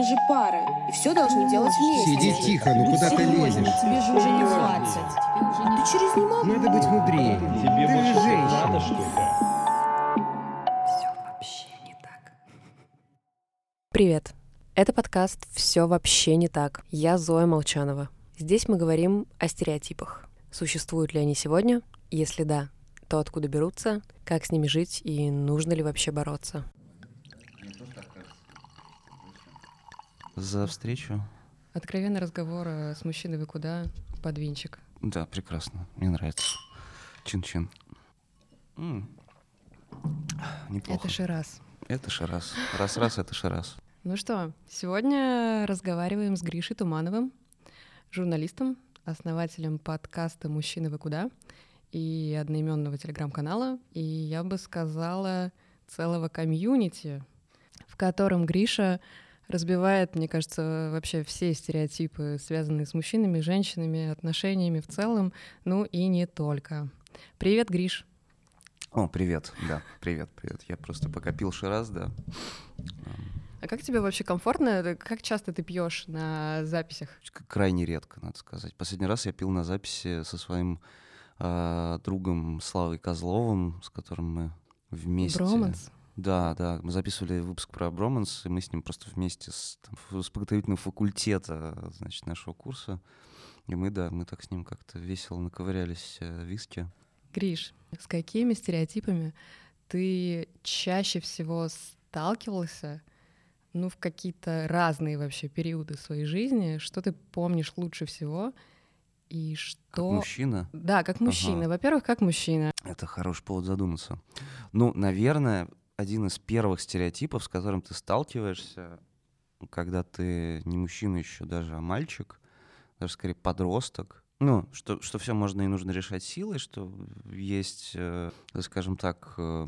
мы же пара, и все должны делать вместе. Сиди тихо, ну куда ты лезешь? Тебе же уже не 20. Ты через не могу. Надо быть мудрее. Тебе Ты больше же женщина. надо, что ли? Привет! Это подкаст «Все вообще не так». Я Зоя Молчанова. Здесь мы говорим о стереотипах. Существуют ли они сегодня? Если да, то откуда берутся, как с ними жить и нужно ли вообще бороться? За встречу. Откровенный разговор э, с мужчиной вы куда? Под винчик. Да, прекрасно. Мне нравится. Чин-чин. Неплохо. Это Шираз. Это Шарас. Раз-раз, это Шарас. Ну что, сегодня разговариваем с Гришей Тумановым, журналистом, основателем подкаста «Мужчины, вы куда?» и одноименного телеграм-канала, и я бы сказала, целого комьюнити, в котором Гриша разбивает, мне кажется, вообще все стереотипы, связанные с мужчинами, женщинами, отношениями в целом, ну и не только. Привет, Гриш. О, привет. Да, привет, привет. Я просто пока пил Шарас, да. А как тебе вообще комфортно? Как часто ты пьешь на записях? Крайне редко, надо сказать. Последний раз я пил на записи со своим а, другом Славой Козловым, с которым мы вместе... Броманс? Да, да, мы записывали выпуск про Броманс, и мы с ним просто вместе с, там, с подготовительного факультета, значит, нашего курса. И мы, да, мы так с ним как-то весело наковырялись э, виски. Гриш, с какими стереотипами ты чаще всего сталкивался, ну, в какие-то разные вообще периоды своей жизни? Что ты помнишь лучше всего? И Как что... мужчина, Да, как мужчина. Ага. Во-первых, как мужчина. это хороший повод задуматься. Ну, наверное, один из первых стереотипов, с которым ты сталкиваешься, когда ты не мужчина еще даже, а мальчик, даже скорее подросток, ну, что, что все можно и нужно решать силой, что есть, э, скажем так, э,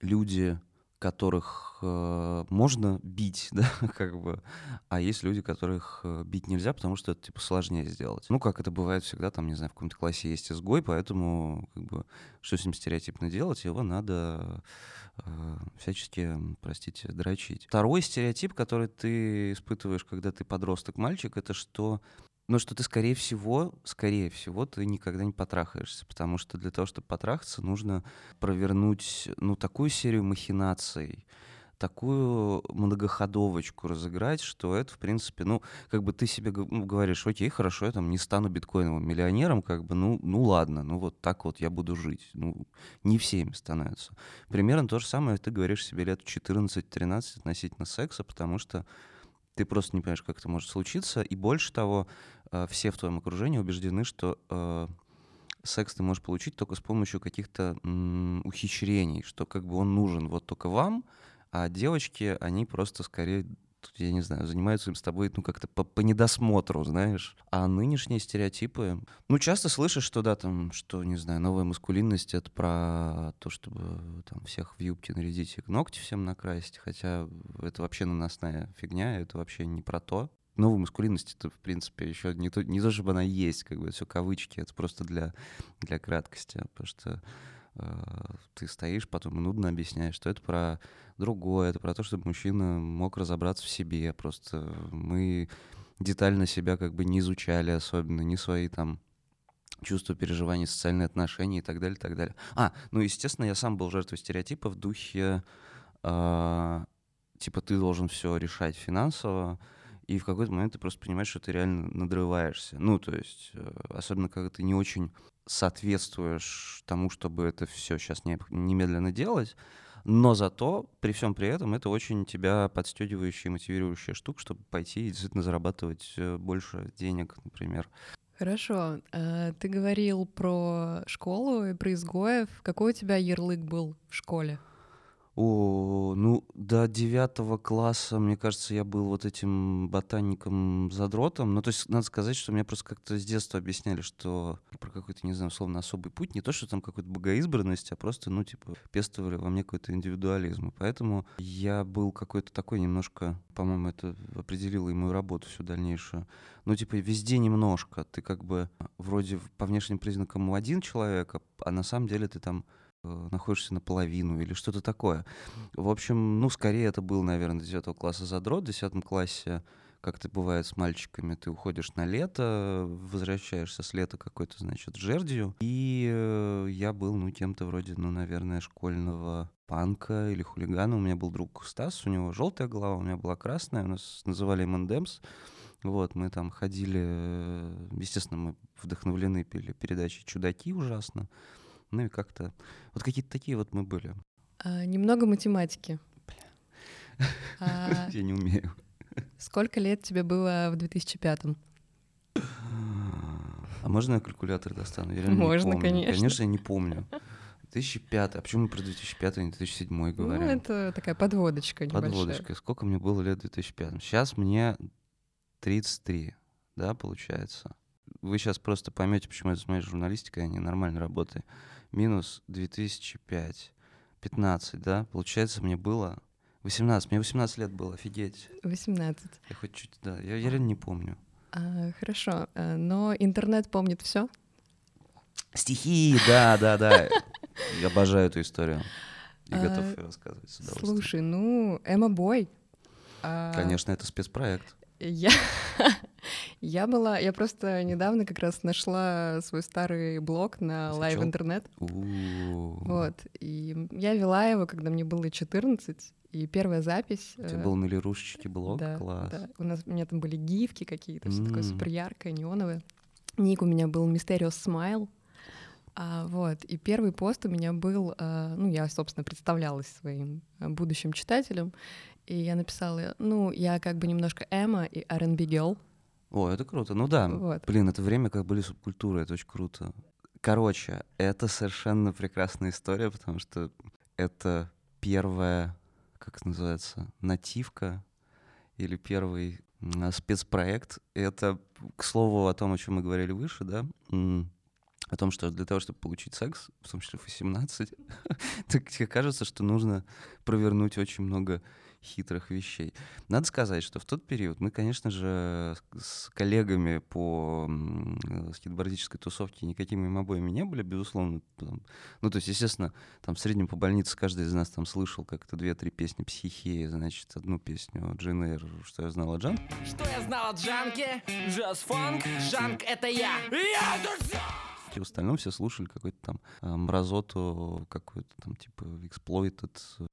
люди, которых э, можно бить, да, как бы, а есть люди, которых э, бить нельзя, потому что это, типа, сложнее сделать. Ну, как это бывает всегда, там, не знаю, в каком-то классе есть изгой, поэтому, как бы, что с ним стереотипно делать, его надо э, всячески, простите, дрочить. Второй стереотип, который ты испытываешь, когда ты подросток-мальчик, это что ну, что ты, скорее всего, скорее всего, ты никогда не потрахаешься, потому что для того, чтобы потрахаться, нужно провернуть, ну, такую серию махинаций, такую многоходовочку разыграть, что это, в принципе, ну, как бы ты себе ну, говоришь, окей, хорошо, я там не стану биткоиновым миллионером, как бы, ну, ну ладно, ну вот так вот я буду жить. Ну, не всеми становятся. Примерно то же самое ты говоришь себе лет 14-13 относительно секса, потому что ты просто не понимаешь, как это может случиться. И больше того, э, все в твоем окружении убеждены, что э, секс ты можешь получить только с помощью каких-то ухищрений, что как бы он нужен вот только вам, а девочки, они просто скорее, я не знаю, занимаются им с тобой, ну, как-то по, по недосмотру, знаешь. А нынешние стереотипы... Ну, часто слышишь, что, да, там, что, не знаю, новая маскулинность — это про то, чтобы там всех в юбки нарядить и ногти всем накрасить, хотя это вообще наносная фигня, это вообще не про то. Новая маскулинность это, в принципе, еще не то, не то, чтобы она есть, как бы, все кавычки, это просто для, для краткости, потому что ты стоишь, потом нудно объясняешь, что это про другое, это про то, чтобы мужчина мог разобраться в себе. Просто мы детально себя как бы не изучали особенно, не свои там чувства, переживания, социальные отношения и так далее, так далее. А, ну, естественно, я сам был жертвой стереотипа в духе, э, типа, ты должен все решать финансово, и в какой-то момент ты просто понимаешь, что ты реально надрываешься. Ну, то есть, э, особенно когда ты не очень соответствуешь тому, чтобы это все сейчас немедленно делать, но зато при всем при этом это очень тебя подстегивающая и мотивирующая штука, чтобы пойти и действительно зарабатывать э, больше денег, например. Хорошо. А, Ты говорил про школу и про изгоев. Какой у тебя ярлык был в школе? О, ну, до девятого класса, мне кажется, я был вот этим ботаником-задротом. Ну, то есть, надо сказать, что мне просто как-то с детства объясняли, что про какой-то, не знаю, условно, особый путь. Не то, что там какая-то богоизбранность, а просто, ну, типа, пестовали во мне какой-то индивидуализм. И поэтому я был какой-то такой немножко, по-моему, это определило и мою работу всю дальнейшую. Ну, типа, везде немножко. Ты как бы вроде по внешним признакам один человек, а- а на самом деле ты там находишься наполовину или что-то такое. В общем, ну, скорее это был, наверное, 9 класса задрот. В 10 классе, как это бывает с мальчиками, ты уходишь на лето, возвращаешься с лета какой-то, значит, жердью. И э, я был, ну, кем-то вроде, ну, наверное, школьного панка или хулигана. У меня был друг Стас, у него желтая голова, у меня была красная. У нас называли M&M's. Вот, мы там ходили, э, естественно, мы вдохновлены пели передачи «Чудаки» ужасно. Ну и как-то... Вот какие-то такие вот мы были. А, немного математики. А, Я не умею. сколько лет тебе было в 2005-м? А можно я калькулятор достану? Я Можно, конечно. Конечно, я не помню. 2005. А почему мы про 2005, а не 2007 Ну, говорим? это такая подводочка небольшая. Подводочка. Сколько мне было лет в 2005? Сейчас мне 33, да, получается? Вы сейчас просто поймете, почему я занимаюсь журналистикой, а не нормальной работой. Минус 2005. 15, да? Получается, мне было 18. Мне 18 лет было, офигеть. 18. Я хоть чуть, да, я, я реально не помню. А, хорошо, а, но интернет помнит все. Стихи, да, да, да. Я обожаю эту историю. И А, готов ее рассказывать с удовольствием. Слушай, ну, Эмма Бой. А, Конечно, это спецпроект. Я, я была, я просто недавно как раз нашла свой старый блог на Зачем? Live Интернет. У-у-у. Вот. И я вела его, когда мне было 14, и первая запись... У тебя э, был на лирушечке блог? да, Класс. да. У нас у меня там были гифки какие-то, все такое супер яркое, неоновое. Ник у меня был Mysterious Smile. А, вот. И первый пост у меня был, а, ну, я, собственно, представлялась своим а, будущим читателям, и я написала, ну, я как бы немножко Эмма и R&B girl. О, это круто. Ну да. Вот. Блин, это время, как были субкультуры, это очень круто. Короче, это совершенно прекрасная история, потому что это первая, как это называется, нативка или первый спецпроект. Это, к слову, о том, о чем мы говорили выше, да, о том, что для того, чтобы получить секс, в том числе в 18, так тебе кажется, что нужно провернуть очень много хитрых вещей. Надо сказать, что в тот период мы, конечно же, с коллегами по э, скейтбордической тусовке никакими мобоями не были, безусловно. Ну, то есть, естественно, там в среднем по больнице каждый из нас там слышал как-то две-три песни психии, значит, одну песню Джин Эйр, что я знал о Джан. Что я знал о Джанке? Джаз-фанк, Жанк это я. Я тут всё! В остальном все слушали какой-то там э, мразоту, какой-то там типа Exploited,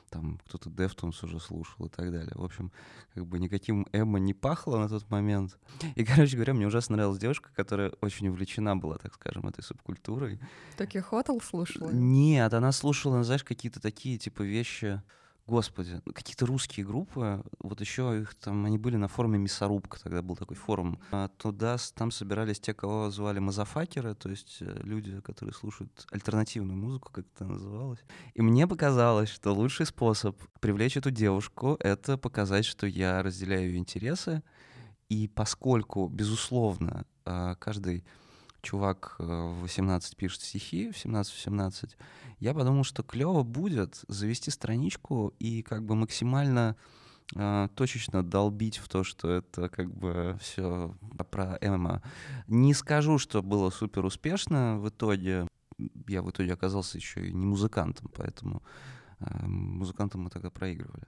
там кто-то Deftones уже слушал и так далее. В общем, как бы никаким эмо не пахло на тот момент. И, короче говоря, мне ужасно нравилась девушка, которая очень увлечена была, так скажем, этой субкультурой. Токи Хотел слушала? Нет, она слушала, знаешь, какие-то такие типа вещи. Господи, ну, какие-то русские группы, вот еще их там, они были на форуме Мясорубка, тогда был такой форум. А туда, там собирались те, кого звали мазафакеры, то есть э, люди, которые слушают альтернативную музыку, как это называлось. И мне показалось, что лучший способ привлечь эту девушку — это показать, что я разделяю ее интересы, и поскольку, безусловно, а, каждый чувак э, в 18 пишет стихи, в 17-18, я подумал, что клево будет завести страничку и как бы максимально э, точечно долбить в то, что это как бы все про ММА. Не скажу, что было супер успешно в итоге. Я в итоге оказался еще и не музыкантом, поэтому э, музыкантам мы тогда проигрывали.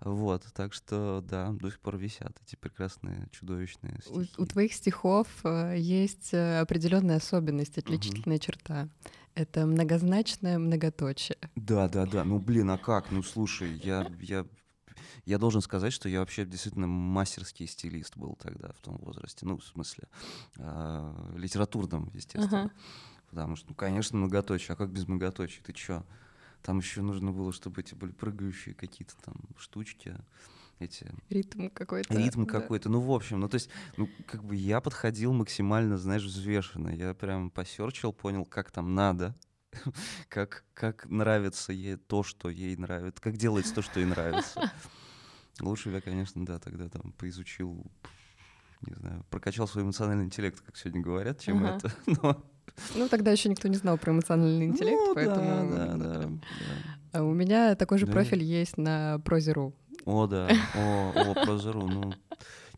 Вот, так что, да, до сих пор висят эти прекрасные, чудовищные У, стихи. у твоих стихов э, есть э, определенная особенность, отличительная черта. Это многозначное многоточие. Да, да, да. Ну, блин, а как? Ну, слушай, я, я, я должен сказать, что я вообще действительно мастерский стилист был тогда, в том возрасте. Ну, в смысле, а, литературном, естественно. Ага. Потому что, ну, конечно, многоточие. А как без многоточия? Ты чё? Там еще нужно было, чтобы эти были прыгающие какие-то там штучки, эти Ритм какой-то. ритм да. какой-то. Ну, в общем, ну, то есть, ну, как бы я подходил максимально, знаешь, взвешенно. Я прям посерчил, понял, как там надо, как, как нравится ей то, что ей нравится, как делается то, что ей нравится. Лучше я, конечно, да, тогда там поизучил, не знаю, прокачал свой эмоциональный интеллект, как сегодня говорят, чем Ага. это. Но- Ну, тогда еще никто не знал про эмоциональный интеллект, Ну, поэтому... да, да, да, да. А у меня такой же Да. профиль есть на Прозе.ру. О, да. О, о, прозору, ну...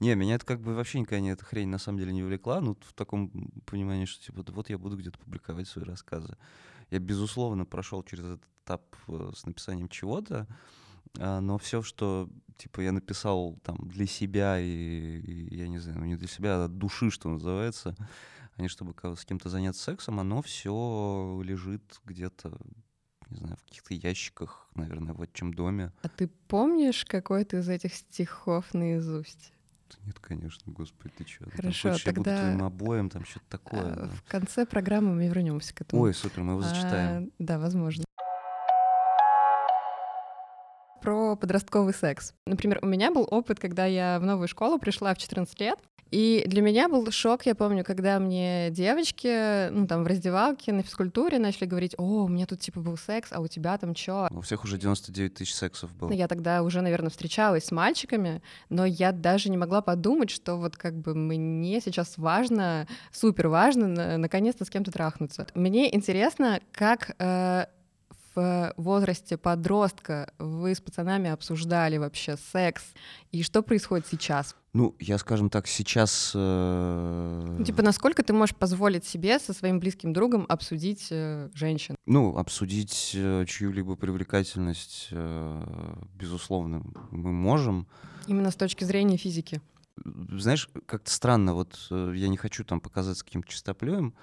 Не, меня это как бы вообще никогда не эта хрень на самом деле не увлекла, ну, в таком понимании, что типа, да вот я буду где-то публиковать свои рассказы. Я, безусловно, прошел через этот этап э, с написанием чего-то, а, но все, что типа я написал там для себя и, и я не знаю, ну не для себя, а от души, что называется, а не чтобы с кем-то заняться сексом, оно все лежит где-то, не знаю, в каких-то ящиках, наверное, в отчим доме. А ты помнишь какой-то из этих стихов наизусть? Нет, конечно, господи, ты что? Хорошо, хочешь, я буду тогда, твоим обоем, там что-то такое. А, да. В конце программы мы вернемся к этому. Ой, супер, мы его зачитаем. А, да, возможно. Про подростковый секс. Например, у меня был опыт, когда я в новую школу пришла в 14 лет, и для меня был шок, я помню, когда мне девочки, ну, там, в раздевалке на физкультуре начали говорить, о, у меня тут, типа, был секс, а у тебя там чё? У всех уже 99 тысяч сексов было. Ну, Я тогда уже, наверное, встречалась с мальчиками, но я даже не могла подумать, что вот как бы мне сейчас важно, супер важно, на- наконец-то с кем-то трахнуться. Мне интересно, как э, в возрасте подростка вы с пацанами обсуждали вообще секс, и что происходит сейчас? Ну, я, скажем так, сейчас... э, Ну, Типа, насколько ты можешь позволить себе со своим близким другом обсудить э, женщин? Ну, обсудить э, чью-либо привлекательность, э, безусловно, мы можем. Именно с точки зрения физики. Знаешь, как-то странно, вот э, я не хочу там показаться каким-то чистоплюем,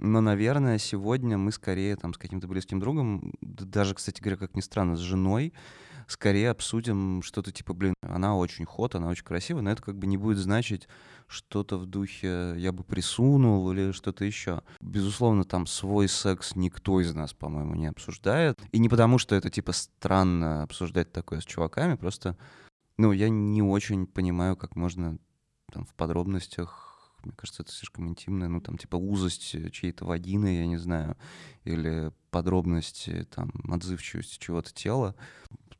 но, наверное, сегодня мы скорее там с каким-то близким другом, даже, кстати говоря, как ни странно, с женой, скорее обсудим что-то типа, блин, она очень ход, она очень красивая, но это как бы не будет значить что-то в духе «я бы присунул» или что-то еще. Безусловно, там свой секс никто из нас, по-моему, не обсуждает. И не потому, что это типа странно обсуждать такое с чуваками, просто, ну, я не очень понимаю, как можно там в подробностях мне кажется, это слишком интимно, ну, там, типа, узость э, чьей-то вагины, я не знаю, или подробности, там, отзывчивости чего-то тела.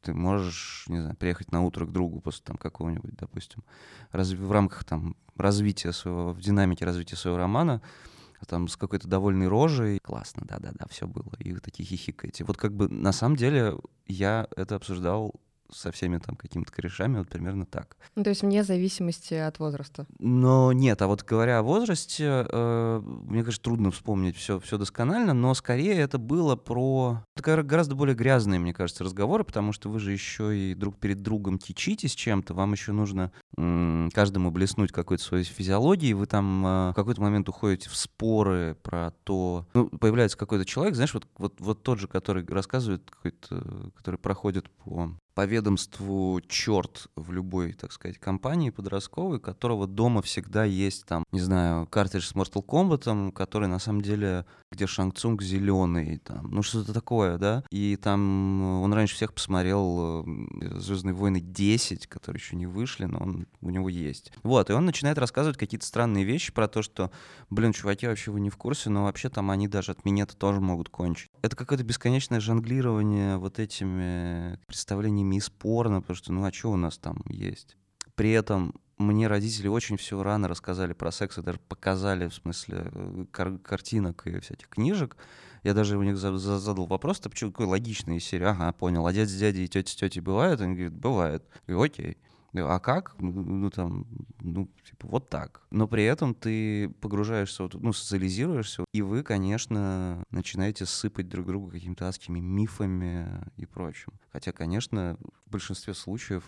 Ты можешь, не знаю, приехать на утро к другу после там какого-нибудь, допустим, разв... в рамках там развития своего, в динамике развития своего романа, а там с какой-то довольной рожей. Классно, да-да-да, все было. И вы такие хихикаете. Вот как бы на самом деле я это обсуждал со всеми там какими-то корешами, вот примерно так. Ну, то есть вне зависимости от возраста. Но нет, а вот говоря о возрасте, э, мне кажется, трудно вспомнить все, все досконально, но скорее это было про это гора- гораздо более грязные, мне кажется, разговоры, потому что вы же еще и друг перед другом течитесь чем-то, вам еще нужно м, каждому блеснуть какой-то своей физиологией, вы там э, в какой-то момент уходите в споры про то, ну, появляется какой-то человек, знаешь, вот, вот, вот тот же, который рассказывает, какой-то, который проходит по по ведомству черт в любой, так сказать, компании подростковой, которого дома всегда есть там, не знаю, картридж с Mortal Kombat, который на самом деле, где Шанг Цунг зеленый, там, ну что-то такое, да, и там э, он раньше всех посмотрел Звездные войны 10, которые еще не вышли, но он у него есть. Вот, и он начинает рассказывать какие-то странные вещи про то, что, блин, чуваки, вообще вы не в курсе, но вообще там они даже от меня-то тоже могут кончить. Это какое-то бесконечное жонглирование вот этими представлениями из порно, потому что, ну а что у нас там есть? При этом мне родители очень все рано рассказали про секс, и даже показали, в смысле, э, кар- картинок и всяких книжек. Я даже у них за- за- задал вопрос, ты почему такой логичный из серии? Ага, понял. А дядя с дядей и тетя с тетей бывает? Они говорят, бывает. Я говорю, окей. А как? Ну, ну, там, ну, типа, вот так. Но при этом ты погружаешься, ну, социализируешься, и вы, конечно, начинаете сыпать друг друга какими-то адскими мифами и прочим. Хотя, конечно, в большинстве случаев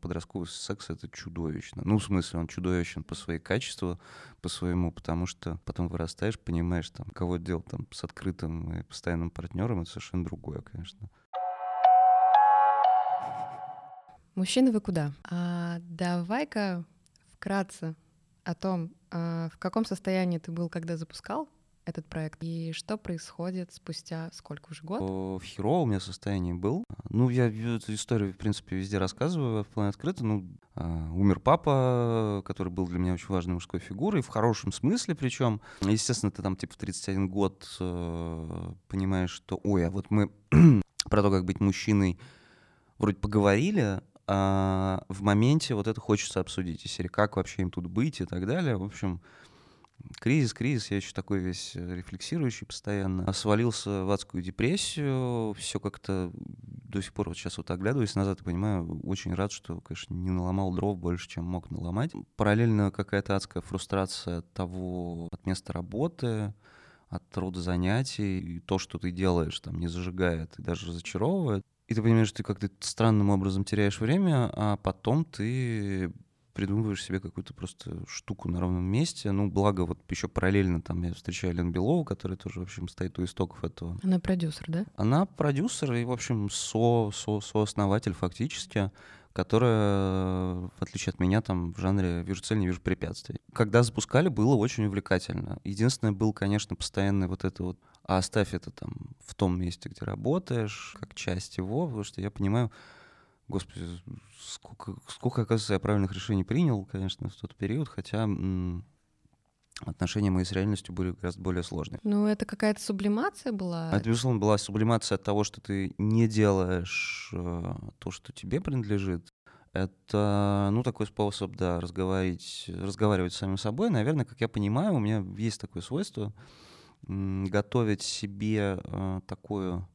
подростковый секс — это чудовищно. Ну, в смысле, он чудовищен по своей качеству, по своему, потому что потом вырастаешь, понимаешь, там, кого делать там с открытым и постоянным партнером, это совершенно другое, конечно. Мужчины, вы куда? А, давай-ка вкратце о том, а, в каком состоянии ты был, когда запускал этот проект, и что происходит спустя сколько уже год? В Херо у меня состояние был. Ну, я эту историю, в принципе, везде рассказываю, в плане открыто. Ну, а, умер папа, который был для меня очень важной мужской фигурой, в хорошем смысле причем. Естественно, ты там, типа, в 31 год э, понимаешь, что, ой, а вот мы про то, как быть мужчиной, вроде поговорили, а в моменте вот это хочется обсудить. Серии, как вообще им тут быть и так далее. В общем, кризис, кризис, я еще такой весь э, рефлексирующий постоянно. Свалился в адскую депрессию, все как-то до сих пор вот сейчас вот оглядываясь назад и понимаю, очень рад, что, конечно, не наломал дров больше, чем мог наломать. Параллельно какая-то адская фрустрация от того, от места работы, от рода занятий, и то, что ты делаешь, там, не зажигает и даже разочаровывает. И ты понимаешь, что ты как-то странным образом теряешь время, а потом ты придумываешь себе какую-то просто штуку на ровном месте. Ну, благо, вот еще параллельно там я встречаю Лену Белову, которая тоже, в общем, стоит у истоков этого. Она продюсер, да? Она продюсер и, в общем, со, со, сооснователь фактически, которая, в отличие от меня, там в жанре «вижу цель, не вижу препятствий». Когда запускали, было очень увлекательно. Единственное, был, конечно, постоянный вот это вот «а оставь это там в том месте, где работаешь, как часть его», потому что я понимаю, Господи, сколько, сколько, оказывается, я правильных решений принял, конечно, в тот период, хотя м, отношения мои с реальностью были гораздо более сложные. Ну, это какая-то сублимация была. Это, безусловно, была сублимация от того, что ты не делаешь э, то, что тебе принадлежит. Это, ну, такой способ, да, разговаривать, разговаривать с самим собой. Наверное, как я понимаю, у меня есть такое свойство м, готовить себе э, такую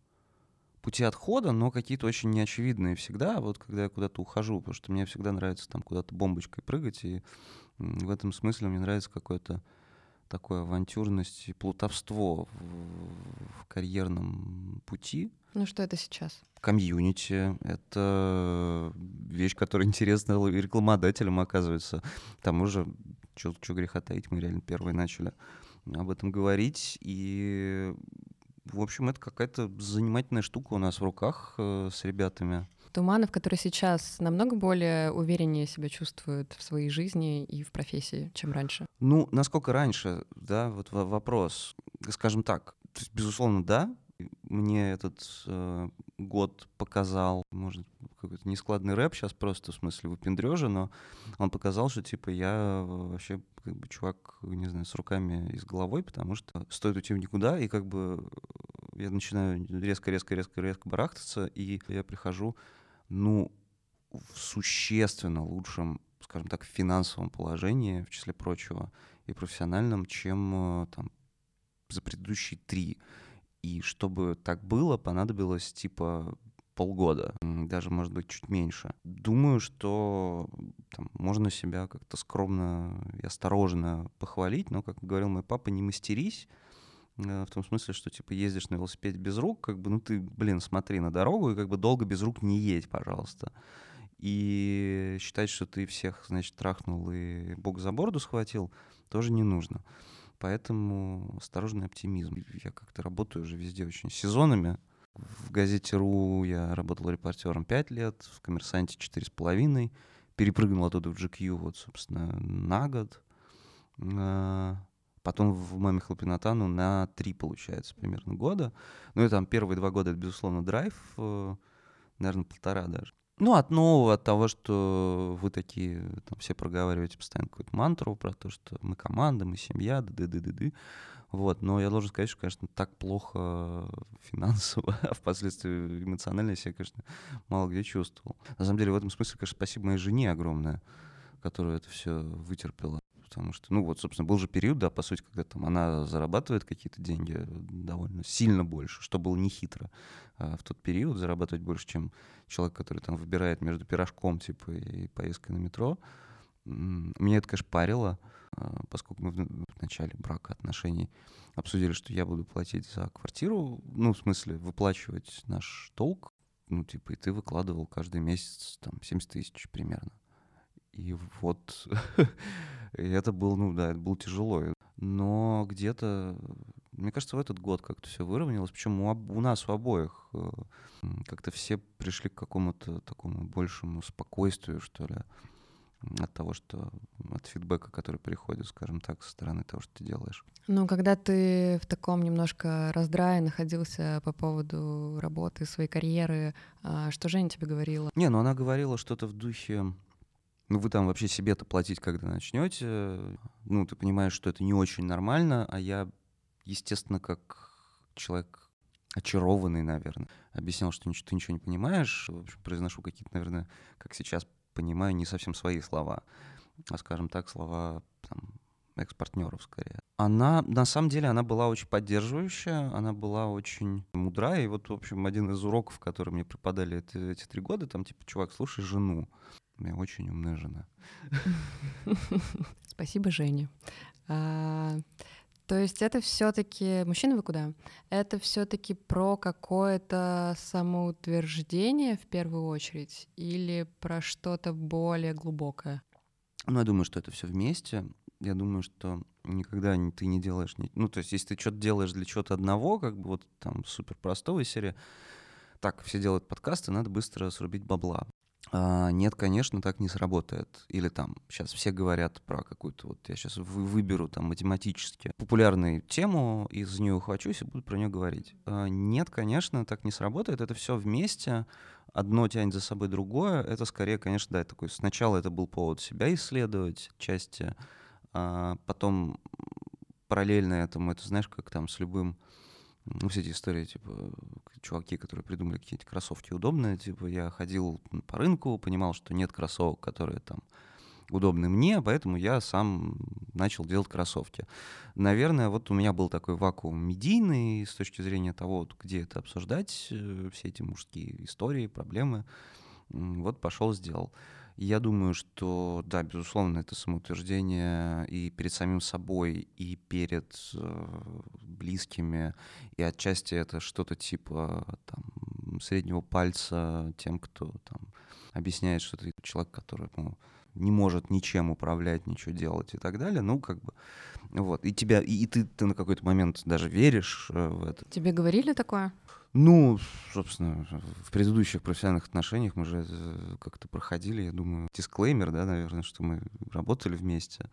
пути отхода, но какие-то очень неочевидные всегда, вот когда я куда-то ухожу, потому что мне всегда нравится там куда-то бомбочкой прыгать, и в этом смысле мне нравится какое-то такое авантюрность и плутовство в, в карьерном пути. Ну что это сейчас? Комьюнити — это вещь, которая интересна рекламодателям, оказывается. Там уже, что греха таить, мы реально первые начали об этом говорить, и в общем, это какая-то занимательная штука у нас в руках э, с ребятами. Туманов, который сейчас намного более увереннее себя чувствует в своей жизни и в профессии, чем раньше. Ну, насколько раньше, да, вот вопрос. Скажем так, есть, безусловно, да. Мне этот э, год показал, может, какой-то нескладный рэп сейчас просто, в смысле, выпендрежа, но он показал, что, типа, я вообще, как бы, чувак, не знаю, с руками и с головой, потому что стоит уйти в никуда, и, как бы, я начинаю резко-резко-резко-резко барахтаться, и я прихожу, ну, в существенно лучшем, скажем так, финансовом положении, в числе прочего, и профессиональном, чем э, там за предыдущие три. И чтобы так было, понадобилось типа полгода, даже, может быть, чуть меньше. Думаю, что там, можно себя как-то скромно и осторожно похвалить, но, как говорил мой папа, не мастерись, в том смысле, что, типа, ездишь на велосипеде без рук, как бы, ну, ты, блин, смотри на дорогу и, как бы, долго без рук не едь, пожалуйста. И считать, что ты всех, значит, трахнул и бог за борду схватил, тоже не нужно. Поэтому осторожный оптимизм. Я как-то работаю уже везде очень сезонами. В газете «Ру» я работал репортером 5 лет, в «Коммерсанте» 4,5. Перепрыгнул оттуда в GQ, вот, собственно, на год. Потом в «Маме Хлопинатану» на 3, получается, примерно года. Ну и там первые два года, это, безусловно, драйв. Э, наверное, полтора даже. Ну, от нового, от того, что вы такие, там, все проговариваете постоянно какую-то мантру про то, что мы команда, мы семья, да да да да да Вот, но я должен сказать, что, конечно, так плохо финансово, а впоследствии эмоционально я себя, конечно, мало где чувствовал. На самом деле, в этом смысле, конечно, спасибо моей жене огромное, которая это все вытерпела. Потому что, ну вот, собственно, был же период, да, по сути, когда там она зарабатывает какие-то деньги довольно сильно больше, что было не хитро. А в тот период зарабатывать больше, чем человек, который там выбирает между пирожком, типа, и поездкой на метро. Меня это, конечно, парило, а, поскольку мы в начале брака отношений обсудили, что я буду платить за квартиру, ну, в смысле, выплачивать наш долг, ну, типа, и ты выкладывал каждый месяц там 70 тысяч примерно. И вот это было, ну да, это было тяжело. Но где-то, мне кажется, в этот год как-то все выровнялось. Причем у, у нас у обоих э, как-то все пришли к какому-то такому большему спокойствию, что ли, от того, что от фидбэка, который приходит, скажем так, со стороны того, что ты делаешь. Ну, когда ты в таком немножко раздрае находился по поводу работы, своей карьеры, а, что Женя тебе говорила? Не, ну она говорила что-то в духе ну вы там вообще себе-то платить когда начнете, ну ты понимаешь, что это не очень нормально, а я, естественно, как человек очарованный, наверное, объяснял, что ты ничего не понимаешь, в общем, произношу какие-то, наверное, как сейчас понимаю, не совсем свои слова, а, скажем так, слова там, экс-партнеров скорее. Она, на самом деле, она была очень поддерживающая, она была очень мудрая, и вот, в общем, один из уроков, которые мне преподали эти, эти три года, там, типа, чувак, слушай жену. У меня очень умная жена. Спасибо, Женя. А, То есть это все-таки мужчина вы куда? Это все-таки про какое-то самоутверждение в первую очередь или про что-то более глубокое? Ну, я думаю, что это все вместе. Я думаю, что никогда не- ты не делаешь... Ну, то есть, если ты что-то делаешь для чего-то одного, как бы вот там супер простого из серии, так, все делают подкасты, надо быстро срубить бабла. А, нет, конечно, так не сработает. Или там сейчас все говорят про какую-то, вот я сейчас выберу там математически популярную тему, и за нее ухвачусь и буду про нее говорить. А, нет, конечно, так не сработает. Это все вместе. Одно тянет за собой другое. Это скорее, конечно, да, такой сначала это был повод себя исследовать, части, а потом параллельно этому, это знаешь, как там с любым ну, все эти истории, типа, чуваки, которые придумали какие-то кроссовки удобные, типа, я ходил по рынку, понимал, что нет кроссовок, которые там удобны мне, поэтому я сам начал делать кроссовки. Наверное, вот у меня был такой вакуум медийный с точки зрения того, вот где это обсуждать, э, все эти мужские истории, проблемы. Вот пошел, сделал. Я думаю, что, да, безусловно, это самоутверждение и перед самим собой, и перед э, близкими, и отчасти это что-то типа там, среднего пальца тем, кто там объясняет, что ты человек, который ну, не может ничем управлять, ничего делать и так далее. Ну, как бы, вот. И тебя, и, и ты, ты на какой-то момент даже веришь э, в это. Тебе говорили такое? Ну, собственно, в предыдущих профессиональных отношениях мы же это как-то проходили, я думаю, дисклеймер, да, наверное, что мы работали вместе.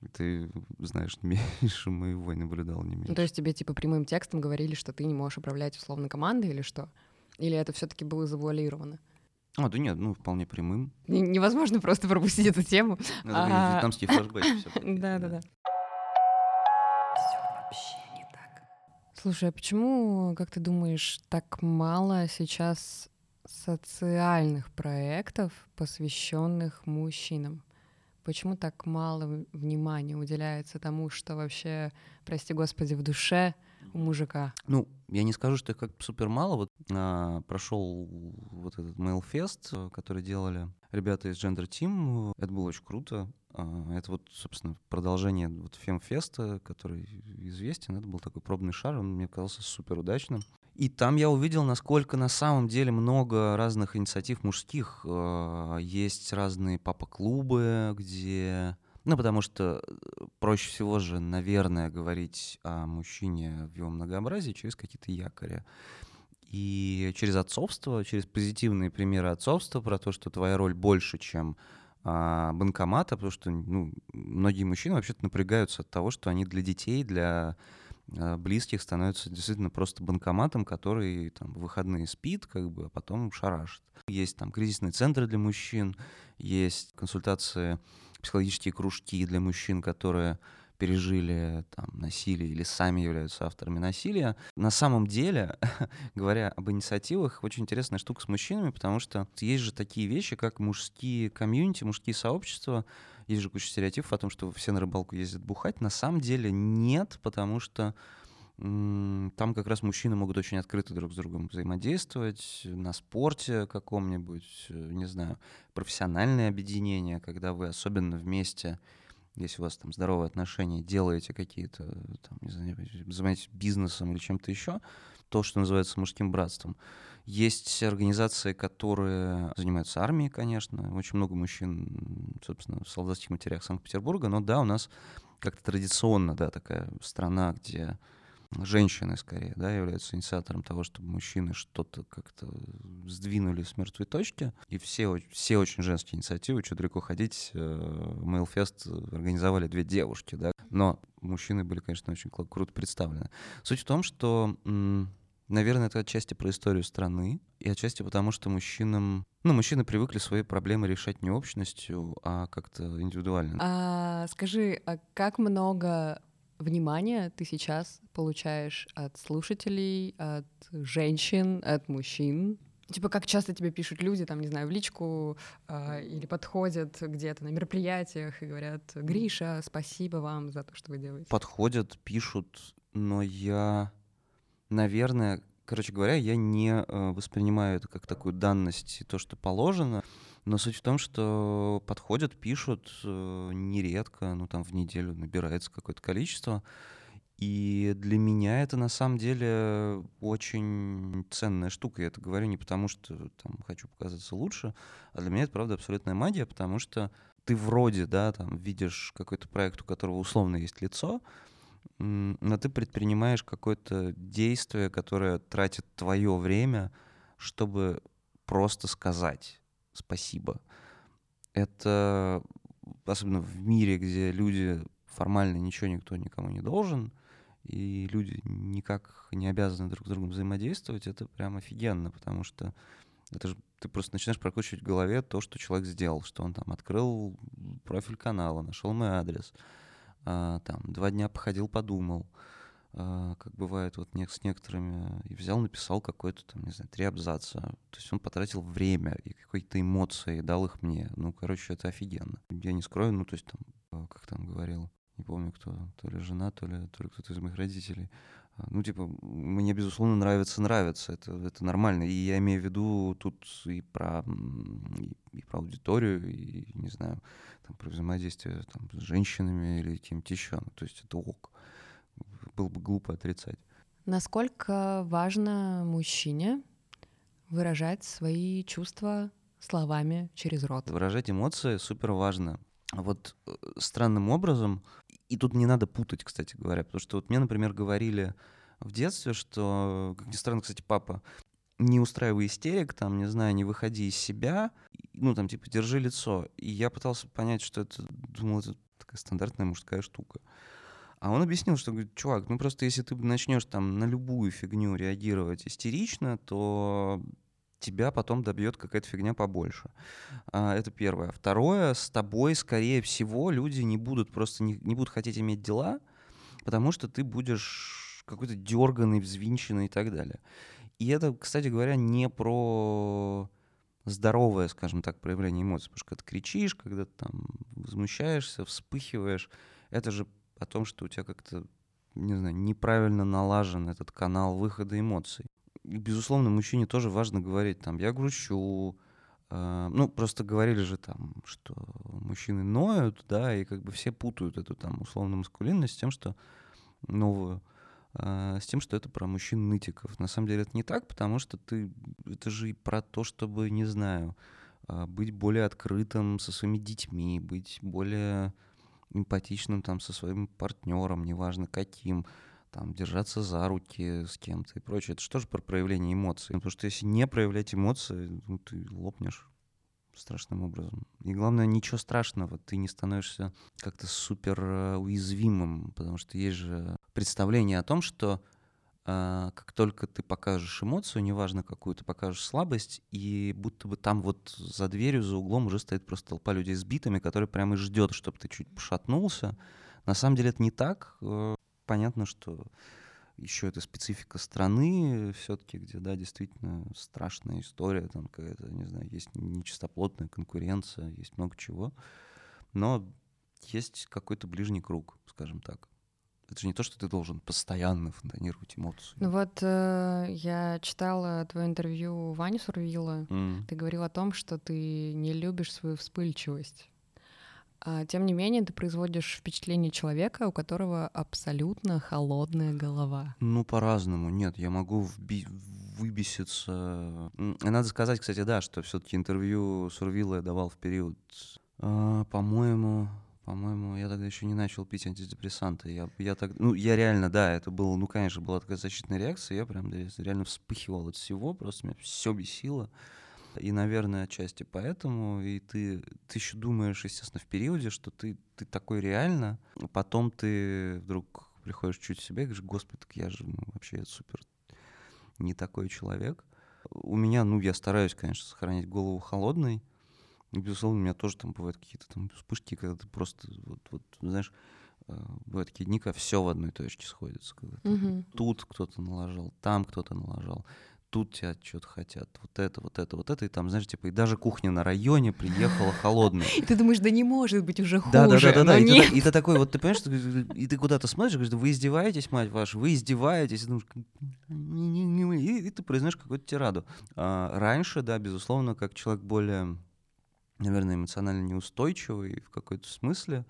И Ты знаешь, не меньше моего не наблюдал, не Ну, меньше. то есть тебе типа прямым текстом говорили, что ты не можешь управлять условно командой или что? Или это все-таки было завуалировано? А, да нет, ну, вполне прямым. Н- Невозможно просто пропустить эту тему. Это А. вьетнамские флешбеки. Да-да-да. Слушай, а почему, как ты думаешь, так мало сейчас социальных проектов, посвященных мужчинам? Почему так мало внимания уделяется тому, что вообще, прости господи, в душе у мужика? Ну, я не скажу, что их как супер мало. Вот а, прошел вот этот Mailfest, э, который делали ребята из Gender Team. Это было очень круто. А, Это вот, собственно, продолжение вот Фемфеста, который известен. Это был такой пробный шар, он мне казался супер удачным. И там я увидел, насколько на самом деле много разных инициатив мужских. Э, Есть разные папа-клубы, где... Ну, потому что э, проще всего же, наверное, говорить о мужчине в его многообразии через какие-то якори. И через отцовство, через позитивные примеры отцовства, про то, что твоя роль больше, чем а, банкомата, потому что ну, многие мужчины вообще-то напрягаются от того, что они для детей, для а, близких становятся действительно просто банкоматом, который там в выходные спит, как бы, а потом шарашит. Есть там кризисные центры для мужчин, есть консультации, психологические кружки для мужчин, которые пережили там насилие или сами являются авторами насилия. На самом деле, говоря об инициативах, очень интересная штука с мужчинами, потому что есть же такие вещи, как мужские комьюнити, мужские сообщества. Есть же куча стереотипов о том, что все на рыбалку ездят бухать. На самом деле нет, потому что там как раз мужчины могут очень открыто друг с другом взаимодействовать на спорте каком-нибудь, э, не знаю, профессиональное объединение, когда вы особенно вместе если у вас там здоровые отношения, делаете какие-то, там, не знаю, занимаетесь бизнесом или чем-то еще, то, что называется мужским братством. Есть организации, которые занимаются армией, конечно. Очень много мужчин, собственно, в солдатских матерях Санкт-Петербурга. Но да, у нас как-то традиционно, да, такая страна, где женщины скорее, да, являются инициатором того, чтобы мужчины что-то как-то сдвинули с мертвой точки. И все, все очень женские инициативы, что далеко ходить, Мейлфест организовали две девушки, да. Но мужчины были, конечно, очень круто представлены. Суть в том, что, наверное, это отчасти про историю страны, и отчасти потому, что мужчинам... Ну, мужчины привыкли свои проблемы решать не общностью, а как-то индивидуально. А скажи, а как много внимания ты сейчас получаешь от слушателей, от женщин, от мужчин? Типа, как часто тебе пишут люди, там, не знаю, в личку а, или подходят где-то на мероприятиях и говорят, Гриша, спасибо вам за то, что вы делаете. подходят, пишут, но я, наверное, короче говоря, я не э, воспринимаю это как такую данность и то, что положено. Но суть в том, что подходят, пишут э, нередко, ну там в неделю набирается какое-то количество. И для меня это на самом деле очень ценная штука. Я это говорю не потому, что там хочу показаться лучше, а для меня это правда абсолютная магия, потому что ты вроде, да, там видишь какой-то проект, у которого условно есть лицо, но ты предпринимаешь какое-то действие, которое тратит твое время, чтобы просто сказать спасибо. Это особенно в мире, где люди формально ничего никто никому не должен, и люди никак не обязаны друг с другом взаимодействовать, это прям офигенно, потому что это же ты просто начинаешь прокручивать в голове то, что человек сделал, что он там открыл профиль канала, нашел мой адрес, а, там два дня походил, подумал, как бывает вот с некоторыми, и взял, написал какой-то там, не знаю, три абзаца. То есть он потратил время и какие-то эмоции, дал их мне. Ну, короче, это офигенно. Я не скрою, ну, то есть там, а, как там говорил, не помню кто, то ли жена, то ли, то ли кто-то из моих родителей. А, Ну, типа, мне, безусловно, нравится, нравится. Это, это нормально. И я имею в виду тут и про, и, и про аудиторию, и, не знаю, там, про взаимодействие там, с женщинами или кем-то еще. Ну, то есть это ок. Было бы глупо отрицать. Насколько важно мужчине выражать свои чувства словами через рот? Выражать эмоции супер важно. Вот э, странным образом, и тут не надо путать, кстати говоря, потому что вот мне, например, говорили в детстве, что, как ни странно, кстати, папа, не устраивай истерик, там, не знаю, не выходи из себя, ну, там, типа, держи лицо. И я пытался понять, что это, думал, это такая стандартная мужская штука. А он объяснил, что, говорит, чувак, ну просто если ты начнешь там на любую фигню реагировать истерично, то тебя потом добьет какая-то фигня побольше. А, Это первое. Второе, с тобой, скорее всего, люди не будут просто не, не будут хотеть иметь дела, потому что ты будешь какой-то дерганный, взвинченный и так далее. И это, кстати говоря, не про здоровое, скажем так, проявление эмоций. Потому что когда ты кричишь, когда ты там возмущаешься, вспыхиваешь, это же о том, что у тебя как-то, не знаю, неправильно налажен этот канал выхода эмоций. И, безусловно, мужчине тоже важно говорить там, я грущу, э, ну, просто говорили же там, что мужчины ноют, да, и как бы все путают эту там условно маскулинность с тем, что новую, э, с тем, что это про мужчин-нытиков. На самом деле это не так, потому что ты, это же и про то, чтобы, не знаю, э, быть более открытым со своими детьми, быть более эмпатичным там со своим партнером, неважно каким, там, держаться за руки с кем-то и прочее. Это же про проявление эмоций? Потому что если не проявлять эмоции, ну, ты лопнешь страшным образом. И главное, ничего страшного, ты не становишься как-то супер э, уязвимым, потому что есть же представление о том, что как только ты покажешь эмоцию, неважно какую, ты покажешь слабость, и будто бы там вот за дверью, за углом уже стоит просто толпа людей с битами, которые прямо и ждет, чтобы ты чуть пошатнулся. На самом деле это не так. Э, Понятно, что еще это специфика страны все-таки, где, да, действительно страшная история, там какая-то, не знаю, есть нечистоплотная конкуренция, есть много чего. Но есть какой-то ближний круг, скажем так. Это же не то, что ты должен постоянно фонтанировать эмоции. Ну вот э, я читала твое интервью Вани Сурвила. М. Ты говорил о том, что ты не любишь свою вспыльчивость. А, тем не менее, ты производишь впечатление человека, у которого абсолютно холодная голова. Ну, по-разному. Нет, я могу вби- выбеситься. Надо сказать, кстати, да, что все-таки интервью Сурвила я давал в период, а, по-моему, по-моему, я тогда еще не начал пить антидепрессанты. Я, я так, ну, я реально, да, это было, ну, конечно, была такая защитная реакция. Я прям реально вспыхивал от всего, просто меня все бесило. И, наверное, отчасти поэтому. И ты, ты еще думаешь, естественно, в периоде, что ты, ты такой реально. а Потом ты вдруг приходишь чуть в себя и говоришь, господи, так я же ну, вообще супер не такой человек. У меня, ну, я стараюсь, конечно, сохранять голову холодной. И, безусловно, у меня тоже там бывают какие-то там вспышки, когда ты просто, вот, вот знаешь, э, бывают такие дни, когда все в одной точке сходится. Когда Мгм. тут кто-то налажал, там кто-то налажал, тут тебя что-то хотят, вот это, вот это, вот это, и там, знаешь, типа, и даже кухня на районе приехала холодная. И ты думаешь, да не может быть уже хуже. Да, да, да, да, да. И ты, и ты такой, вот ты понимаешь, и ты куда-то смотришь, говоришь, вы издеваетесь, мать ваша, вы издеваетесь, и думаешь, и, и ты произносишь какую-то тираду. А, раньше, да, безусловно, как человек более, наверное, эмоционально неустойчивый в какой-то смысле,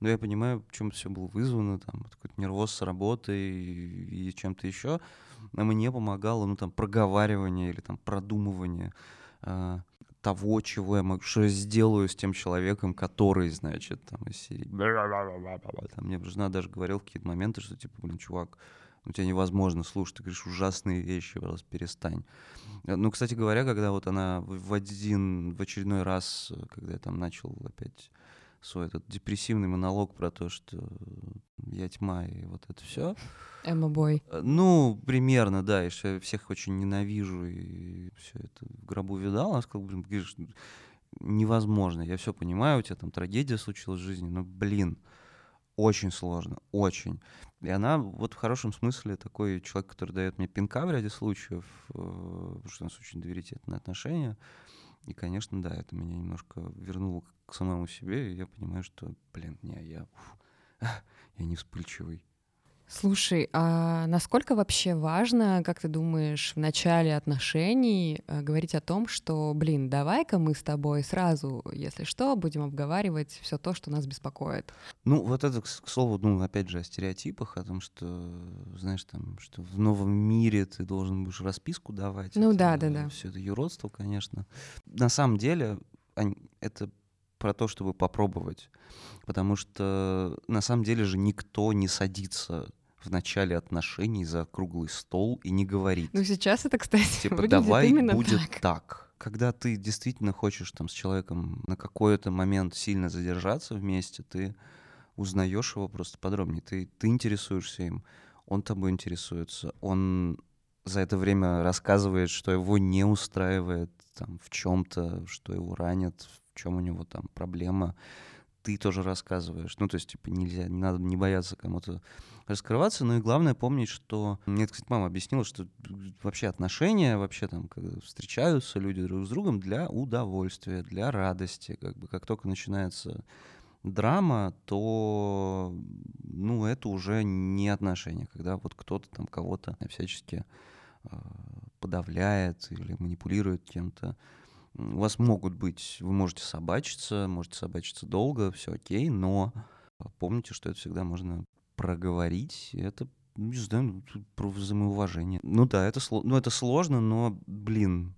но я понимаю, чем все было вызвано, там, какой-то нервоз с работы и, и чем-то еще. Но мне помогало, ну, там, проговаривание или там продумывание э, того, чего я могу, что я сделаю с тем человеком, который, значит, там, из серии... Там, мне жена даже говорила в какие-то моменты, что, типа, блин, чувак, у тебя невозможно слушать, ты говоришь ужасные вещи, просто перестань. Э, ну, кстати говоря, когда вот она в один, в очередной раз, когда я там начал опять свой этот депрессивный монолог про то, что я тьма и вот это все. Эмма Бой. Ну, примерно, да, и что я всех очень ненавижу, и все это в гробу видал. Она сказала, блин, говоришь, невозможно, я все понимаю, у тебя там трагедия случилась в жизни, но, блин, очень сложно, очень. И она вот в хорошем смысле такой человек, который дает мне пинка в ряде случаев, э, потому что у нас очень доверительные отношения. И, конечно, да, это меня немножко вернуло к самому себе, и я понимаю, что, блин, не, я, я не вспыльчивый. Слушай, а насколько вообще важно, как ты думаешь, в начале отношений э, говорить о том, что, блин, давай-ка мы с тобой сразу, если что, будем обговаривать все то, что нас беспокоит? Ну, вот это, к слову, ну, опять же, о стереотипах, о том, что, знаешь, там, что в новом мире ты должен будешь расписку давать. Ну это, да, да, да. Все это юродство, конечно. На самом деле, это про то, чтобы попробовать. Потому что на самом деле же никто не садится в начале отношений за круглый стол и не говорит. Ну сейчас это, кстати, типа давай именно будет так. так. Когда ты действительно хочешь там с человеком на какой-то момент сильно задержаться вместе, ты узнаешь его просто подробнее. Ты, ты интересуешься им, он тобой интересуется, он за это время рассказывает, что его не устраивает там, в чем-то, что его ранит, в чем у него там проблема, ты тоже рассказываешь. Ну, то есть, типа, нельзя, не надо не бояться кому-то раскрываться, но и главное помнить, что... Мне, кстати, мама объяснила, что вообще отношения, вообще там, когда встречаются люди друг с другом для удовольствия, для радости. Как бы как только начинается драма, то, ну, это уже не отношения, когда вот кто-то там кого-то всячески э, подавляет или манипулирует кем-то. У вас могут быть, вы можете собачиться, можете собачиться долго, все окей, но помните, что это всегда можно проговорить. Это, не знаю, про взаимоуважение. Ну да, это, ну, это сложно, но, блин,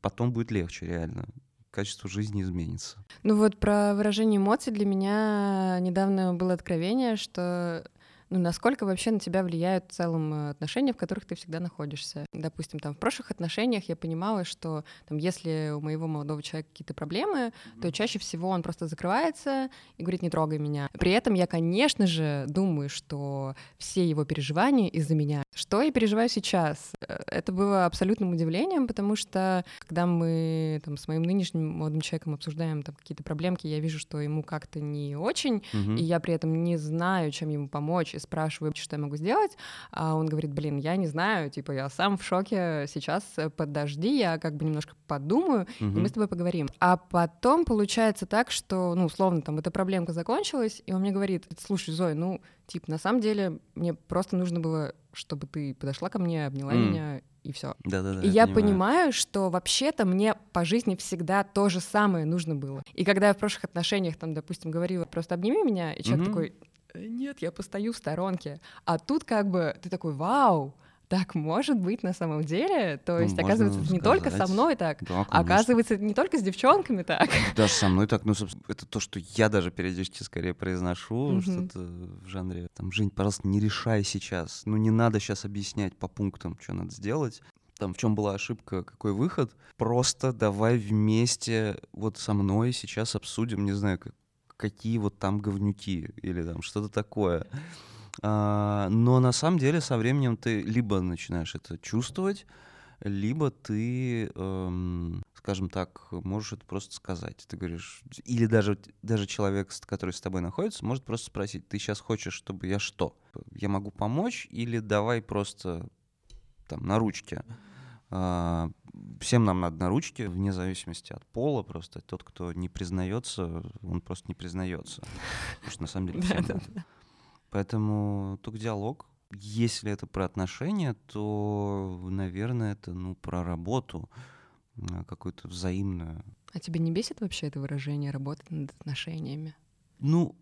потом будет легче реально качество жизни изменится. Ну вот про выражение эмоций для меня недавно было откровение, что ну, насколько вообще на тебя влияют в целом э, отношения, в которых ты всегда находишься. Допустим, там в прошлых отношениях я понимала, что там, если у моего молодого человека какие-то проблемы, mm-hmm. то чаще всего он просто закрывается и говорит, не трогай меня. При этом я, конечно же, думаю, что все его переживания из-за меня. Что я переживаю сейчас? Э, это было абсолютным удивлением, потому что когда мы там, с моим нынешним молодым человеком обсуждаем там какие-то проблемки, я вижу, что ему как-то не очень, mm-hmm. и я при этом не знаю, чем ему помочь, и спрашиваю, что я могу сделать, а он говорит, блин, я не знаю, типа, я сам в шоке, сейчас подожди, я как бы немножко подумаю, угу. и мы с тобой поговорим. А потом получается так, что, ну, условно, там, эта проблемка закончилась, и он мне говорит, слушай, Зой, ну, типа, на самом деле, мне просто нужно было, чтобы ты подошла ко мне, обняла mm. меня, и все. Да, да, да. И я понимаю. понимаю, что вообще-то мне по жизни всегда то же самое нужно было. И когда я в прошлых отношениях, там, допустим, говорила, просто обними меня, и человек mm-hmm. такой, «Э, нет, я постою в сторонке. А тут как бы ты такой, вау, так может быть на самом деле. То ну, есть, ну, оказывается, сказать. не только со мной так, да, оказывается, не только с девчонками так. Даже со мной так. Ну, собственно, это то, что я даже периодически скорее произношу, mm-hmm. что-то в жанре, там, Жень, пожалуйста, не решай сейчас. Ну, не надо сейчас объяснять по пунктам, что надо сделать там в чем была ошибка, какой выход. Просто давай вместе вот со мной сейчас обсудим, не знаю, как, какие вот там говнюки или там что-то такое. А, но на самом деле со временем ты либо начинаешь это чувствовать, либо ты, эм, скажем так, можешь это просто сказать. Ты говоришь, или даже, даже человек, который с тобой находится, может просто спросить, ты сейчас хочешь, чтобы я что? Я могу помочь или давай просто там на ручке? А, всем нам надо на ручки, вне зависимости от пола. Просто тот, кто не признается, он просто не признается. Потому что на самом деле всем надо. Поэтому только диалог. Если это про отношения, то, наверное, это ну, про работу а, какую-то взаимную. А тебе не бесит вообще это выражение работать над отношениями? Ну,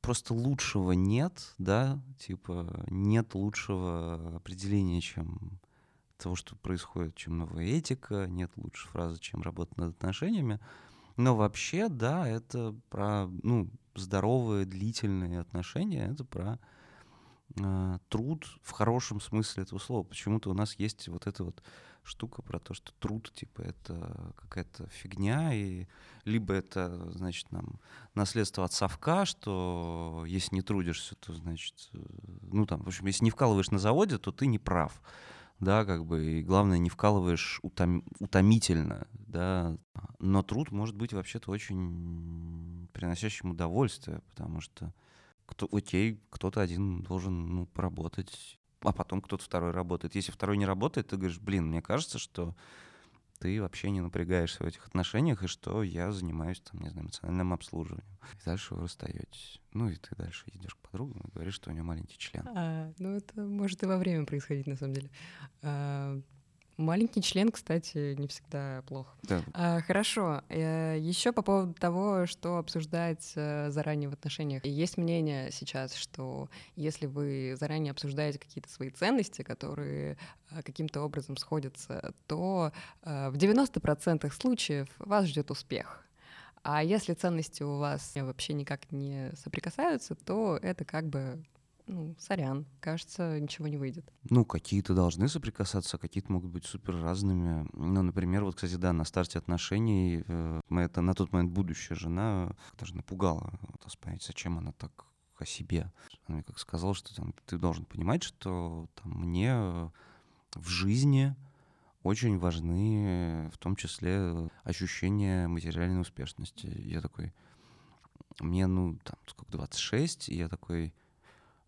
просто лучшего нет, да, типа нет лучшего определения, чем того, что происходит, чем новая этика, нет лучшей фразы, чем работа над отношениями. Но вообще, да, это про, ну, здоровые, длительные отношения, это про э, труд в хорошем смысле этого слова. Почему-то у нас есть вот эта вот штука про то, что труд, типа, это какая-то фигня, и либо это, значит, нам наследство от совка, что если не трудишься, то, значит, э, ну, там, в общем, если не вкалываешь на заводе, то ты не прав, да, как бы, и главное, не вкалываешь утом, утомительно, да, но труд может быть вообще-то очень приносящим удовольствие, потому что кто, окей, кто-то один должен ну, поработать а потом кто-то второй работает. Если второй не работает, ты говоришь, блин, мне кажется, что ты вообще не напрягаешься в этих отношениях, и что я занимаюсь, там, не знаю, эмоциональным обслуживанием. И дальше вы расстаетесь. Ну, и ты дальше идешь к подругам и говоришь, что у нее маленький член. А, ну, это может и во время происходить, на самом деле. А, Маленький член, кстати, не всегда плохо. Да. А, хорошо. Э, Еще по поводу того, что обсуждать э, заранее в отношениях. Есть мнение сейчас, что если вы заранее обсуждаете какие-то свои ценности, которые э, каким-то образом сходятся, то в 90% случаев вас ждет успех. А если ценности у вас вообще никак не соприкасаются, то это как бы ну, сорян, кажется, ничего не выйдет. Ну, какие-то должны соприкасаться, какие-то могут быть супер разными. Ну, например, вот, кстати, да, на старте отношений э, это на тот момент будущая жена даже напугала, вот, понять, зачем она так о себе. Она мне как сказала, что там, ты должен понимать, что там, мне в жизни очень важны в том числе ощущения материальной успешности. Я такой, мне, ну, там, сколько, 26, и я такой,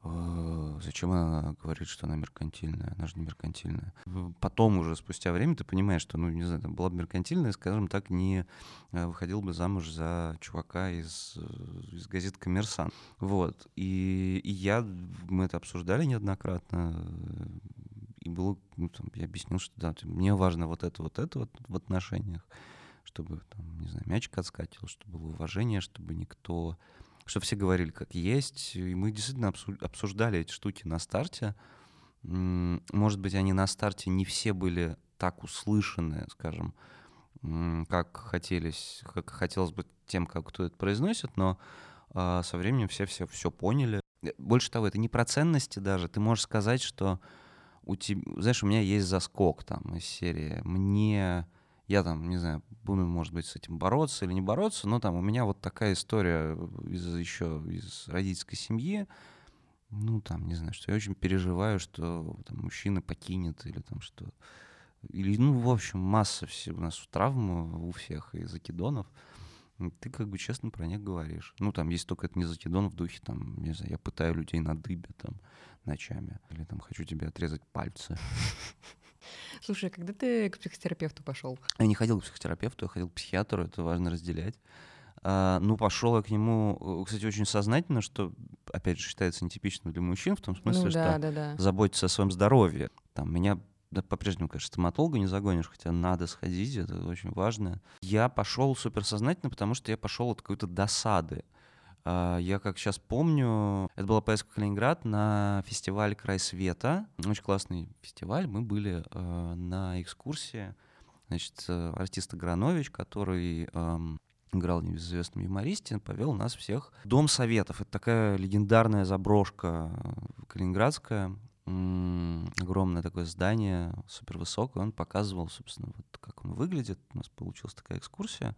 «Э, зачем она говорит, что она меркантильная? Она же не меркантильная. Потом уже, спустя время, ты понимаешь, что, ну, не знаю, была бы меркантильная, скажем так, не э, выходил бы замуж за чувака из, э, из газет «Коммерсант». Вот. И, и я, мы это обсуждали неоднократно, и было, ну, там, я объяснил, что да, мне важно вот это, вот это вот в отношениях, чтобы, там, не знаю, мячик отскакивал, чтобы было уважение, чтобы никто чтобы все говорили как есть. И мы действительно обсуждали эти штуки на старте. Может быть, они на старте не все были так услышаны, скажем, как хотелось, как хотелось бы тем, как кто это произносит, но э, со временем все все все поняли. Э, больше того, это не про ценности даже. Ты можешь сказать, что у тебя, знаешь, у меня есть заскок там из серии. Мне я там, не знаю, буду, может быть, с этим бороться или не бороться, но там у меня вот такая история из еще из родительской семьи, ну, там, не знаю, что я очень переживаю, что там мужчина покинет или там что... Или, ну, в общем, масса всего у нас травм у всех и закидонов. Ты как бы честно про них говоришь. Ну, там есть только это не закидон в духе, там, не знаю, я пытаю людей на дыбе там ночами. Или там хочу тебе отрезать пальцы. Слушай, а когда ты к психотерапевту пошел? Я не ходил к психотерапевту, я ходил к психиатру, это важно разделять. А, ну, пошел я к нему, э, кстати, очень сознательно, что, опять же, считается нетипичным для мужчин, в том смысле, ну, да, что да, да. заботиться о своем здоровье. Там меня да, по-прежнему, конечно, стоматолога не загонишь, хотя надо сходить, это очень важно. Я пошел суперсознательно, потому что я пошел от какой-то досады. А, я как сейчас помню, это была поездка в Калининград на фестиваль «Край света». Очень классный фестиваль. Мы были э, на экскурсии. Значит, э, артист Агранович, который эм, играл в известном юмористе, повел нас всех Дом Советов. Это такая легендарная заброшка калининградская, огромное такое здание, супер высокое. Он показывал, собственно, вот как он выглядит. У нас получилась такая экскурсия.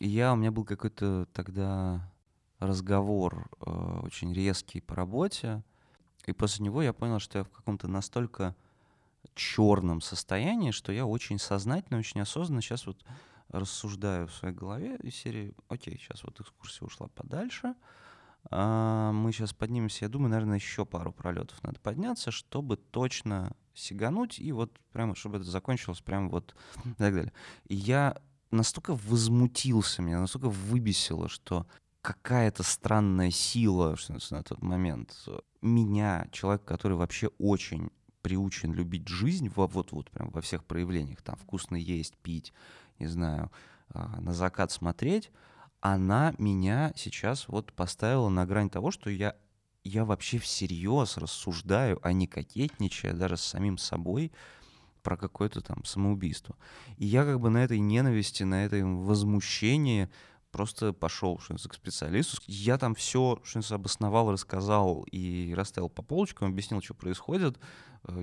И я, у меня был какой-то тогда разговор э, очень резкий по работе. И после него я понял, что я в каком-то настолько черном состоянии, что я очень сознательно, очень осознанно сейчас вот рассуждаю в своей голове из серии, окей, сейчас вот экскурсия ушла подальше, а мы сейчас поднимемся, я думаю, наверное, еще пару пролетов надо подняться, чтобы точно сигануть, и вот прямо, чтобы это закончилось прямо вот и так далее. И я настолько возмутился, меня настолько выбесило, что какая-то странная сила на тот момент. Меня, человек, который вообще очень приучен любить жизнь вот-вот прям во всех проявлениях, там вкусно есть, пить, не знаю, а, на закат смотреть, она меня сейчас вот поставила на грань того, что я, я вообще всерьез рассуждаю, а не кокетничая даже с самим собой про какое-то там самоубийство. И я как бы на этой ненависти, на этой возмущении просто пошел к специалисту. Я там все что обосновал, рассказал и расставил по полочкам, объяснил, что происходит,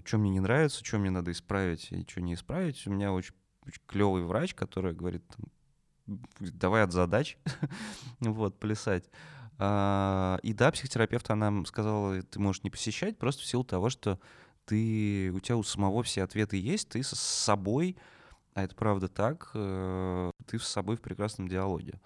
что мне не нравится, что мне надо исправить и что не исправить. У меня очень, очень клевый врач, который говорит, давай от задач, вот, плясать. А, и да, психотерапевт, она сказала, ты можешь не посещать, просто в силу того, что ты, у тебя у самого все ответы есть, ты с собой, а это правда так, э, ты с собой в прекрасном диалоге.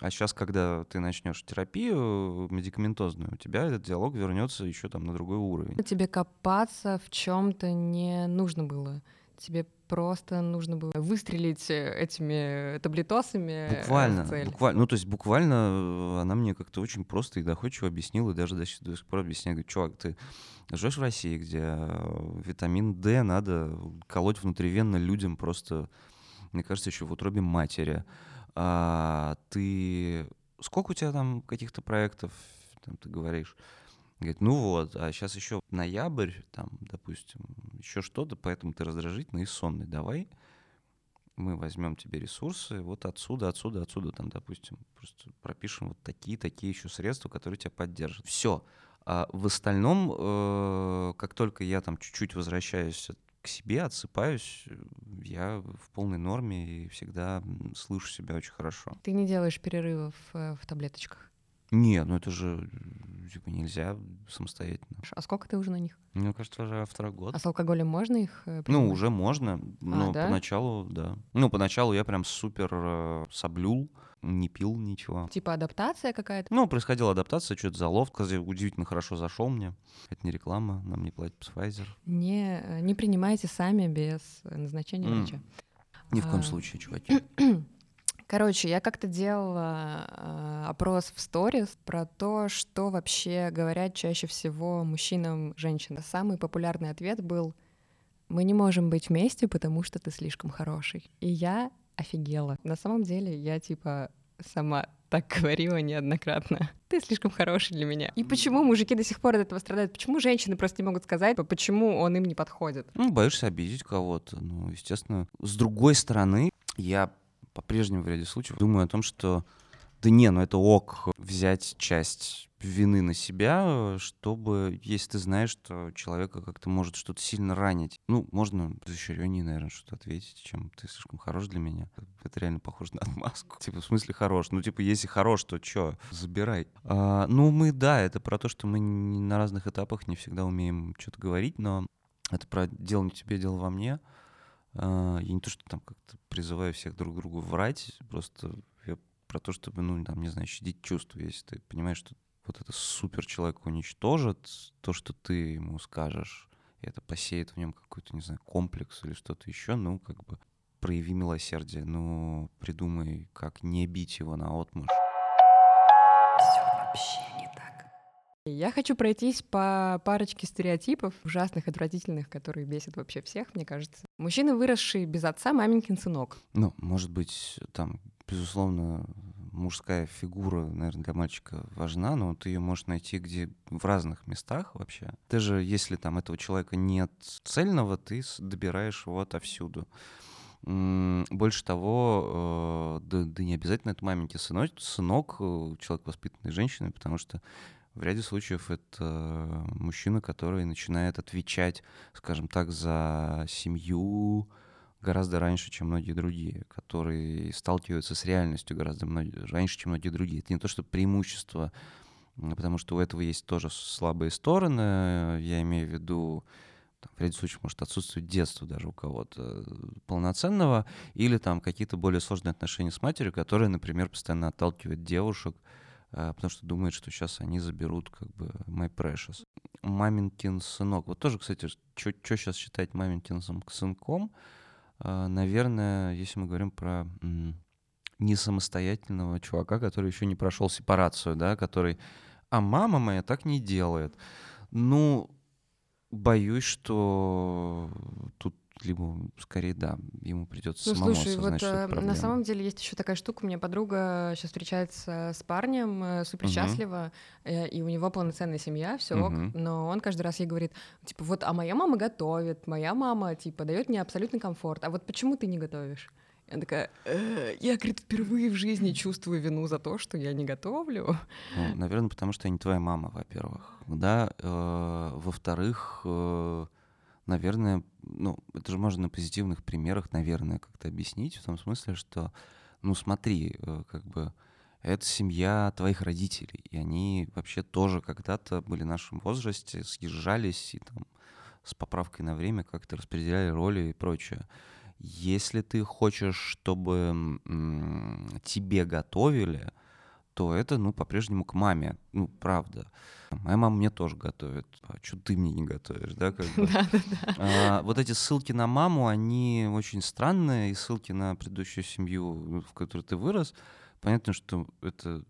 А сейчас, когда ты начнешь терапию медикаментозную, у тебя этот диалог вернется еще там на другой уровень. Тебе копаться в чем-то не нужно было. Тебе просто нужно было выстрелить э, этими таблетосами. Э, буквально, буквально. Ну, то есть буквально э, она мне как-то очень просто и доходчиво объяснила, и даже до, до сих пор объясняет, говорит, чувак, ты живешь в России, где витамин D надо колоть внутривенно людям просто, мне кажется, еще в утробе матери. А ты... Сколько у тебя там каких-то проектов, там, ты говоришь? Говорит, ну вот, а сейчас еще ноябрь, там, допустим, еще что-то, поэтому ты раздражительный и сонный. Давай мы возьмем тебе ресурсы, вот отсюда, отсюда, отсюда, там, допустим, просто пропишем вот такие, такие еще средства, которые тебя поддержат. Все. А в остальном, э, как только я там чуть-чуть возвращаюсь к себе, отсыпаюсь, я в полной норме и всегда слышу себя очень хорошо. Ты не делаешь перерывов э, в таблеточках? Не, ну это же типа нельзя самостоятельно. А сколько ты уже на них? Мне кажется, уже второй год. А с алкоголем можно их э, принимать? Ну, уже можно, но а, да? поначалу, да. Ну, поначалу я прям супер э, соблюл, не пил ничего. Типа адаптация какая-то? Ну, происходила адаптация, что-то залов, удивительно хорошо зашел мне. Это не реклама, нам не платит Pfizer. Не, э, не принимайте сами без назначения mm. врача. Ни в коем а... случае, чуваки. Короче, я как-то делала э, опрос в сторис про то, что вообще говорят чаще всего мужчинам женщинам. Самый популярный ответ был «Мы не можем быть вместе, потому что ты слишком хороший». И я офигела. На самом деле я типа сама так говорила неоднократно. Ты слишком хороший для меня. И почему мужики до сих пор от этого страдают? Почему женщины просто не могут сказать, почему он им не подходит? Ну, боишься обидеть кого-то. Ну, естественно. С другой стороны, я по-прежнему в ряде случаев думаю о том, что да не, ну это ок взять часть вины на себя, чтобы, если ты знаешь, что человека как-то может что-то сильно ранить. Ну, можно изощреннее, наверное, что-то ответить, чем ты слишком хорош для меня. Это реально похоже на отмазку. Типа, в смысле хорош? Ну, типа, если хорош, то чё? Забирай. А, ну, мы, да, это про то, что мы на разных этапах не всегда умеем что-то говорить, но это про дело не тебе, дело во мне. А, я не то, что там как-то призываю всех друг другу врать, просто я про то, чтобы, ну, там, не знаю, щадить чувства. Если ты понимаешь, что вот это супер человек уничтожит, то, что ты ему скажешь, и это посеет в нем какой-то, не знаю, комплекс или что-то еще, ну, как бы прояви милосердие, ну, придумай, как не бить его на отмышь. Все вообще я хочу пройтись по парочке стереотипов, ужасных, отвратительных, которые бесят вообще всех, мне кажется. Мужчина, выросший без отца, маменькин сынок. Ну, может быть, там, безусловно, мужская фигура, наверное, для мальчика важна, но ты ее можешь найти где в разных местах вообще. Ты же, если там этого человека нет цельного, ты добираешь его отовсюду. Больше того, э, да, да не обязательно это маменький сынок, сынок, э, человек воспитанный женщиной, потому что в ряде случаев это мужчина, который начинает отвечать, скажем так, за семью гораздо раньше, чем многие другие, которые сталкиваются с реальностью гораздо раньше, чем многие другие. Это не то, что преимущество, потому что у этого есть тоже слабые стороны. Я имею в виду, там, в ряде случаев может отсутствовать детство даже у кого-то полноценного, или там какие-то более сложные отношения с матерью, которые, например, постоянно отталкивают девушек, потому что думает, что сейчас они заберут как бы My Precious. Маминкин сынок. Вот тоже, кстати, что сейчас считать маминкин сынком? А, наверное, если мы говорим про не самостоятельного чувака, который еще не прошел сепарацию, да, который, а мама моя так не делает. Ну, боюсь, что тут либо скорее, да, ему придется Ну, самому слушай, вот осознать, что это э, на самом деле есть еще такая штука. У меня подруга сейчас встречается с парнем, э, супер счастлива, э, и у него полноценная семья, все ок. Мгм. Но он каждый раз ей говорит, типа, вот, а моя мама готовит, моя мама, типа, дает мне абсолютный комфорт. А вот почему ты не готовишь? Я такая, «Э, я, говорит, впервые в жизни чувствую вину за то, что я не готовлю. Ну, наверное, потому что я не твоя мама, во-первых. Да, э, во-вторых, э, наверное, ну, это же можно на позитивных примерах, наверное, как-то объяснить, в том смысле, что, ну, смотри, э, как бы, это семья твоих родителей, и они вообще тоже когда-то были в нашем возрасте, съезжались и там с поправкой на время как-то распределяли роли и прочее. Если ты хочешь, чтобы тебе готовили, то это, ну, по-прежнему к маме. Ну, правда. Моя мама мне тоже готовит. А что ты мне не готовишь, да? Как бы? А, вот эти ссылки на маму, они очень странные, и ссылки на предыдущую семью, ну, в которой ты вырос. Понятно, что это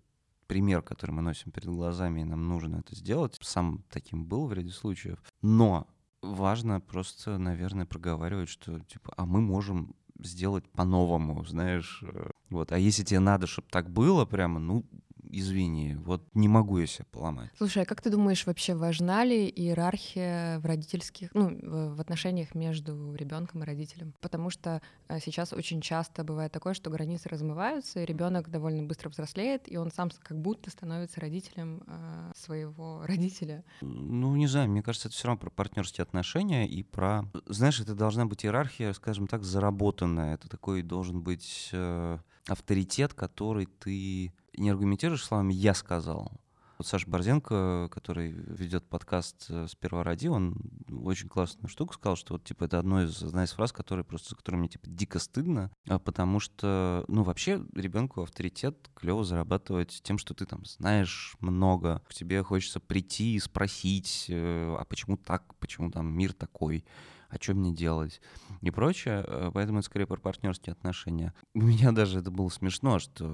пример, который мы носим перед глазами, и нам нужно это сделать. Сам таким был в ряде случаев. Но важно просто, наверное, проговаривать, что, типа, а мы можем сделать по-новому, знаешь. Вот. А если тебе надо, чтобы так было прямо, ну, извини, вот не могу я себя поломать. Слушай, а как ты думаешь, вообще важна ли иерархия в родительских, ну, в отношениях между ребенком и родителем? Потому что э, сейчас очень часто бывает такое, что границы размываются, и ребенок довольно быстро взрослеет, и он сам как будто становится родителем э, своего родителя. Ну, не знаю, мне кажется, это все равно про партнерские отношения и про... Знаешь, это должна быть иерархия, скажем так, заработанная. Это такой должен быть э, авторитет, который ты не аргументируешь словами «я сказал». Вот Саша Борзенко, который ведет подкаст э, «Сперва ради», он очень классную штуку сказал, что вот, типа, это одно из, одна из фраз, которые просто, за которой мне, типа, дико стыдно, а потому что, ну, вообще ребенку авторитет клево зарабатывать тем, что ты там знаешь много, к тебе хочется прийти и спросить, э, а почему так, почему там мир такой, а что мне делать и прочее. Э, Поэтому это скорее про партнерские отношения. У меня даже это было смешно, что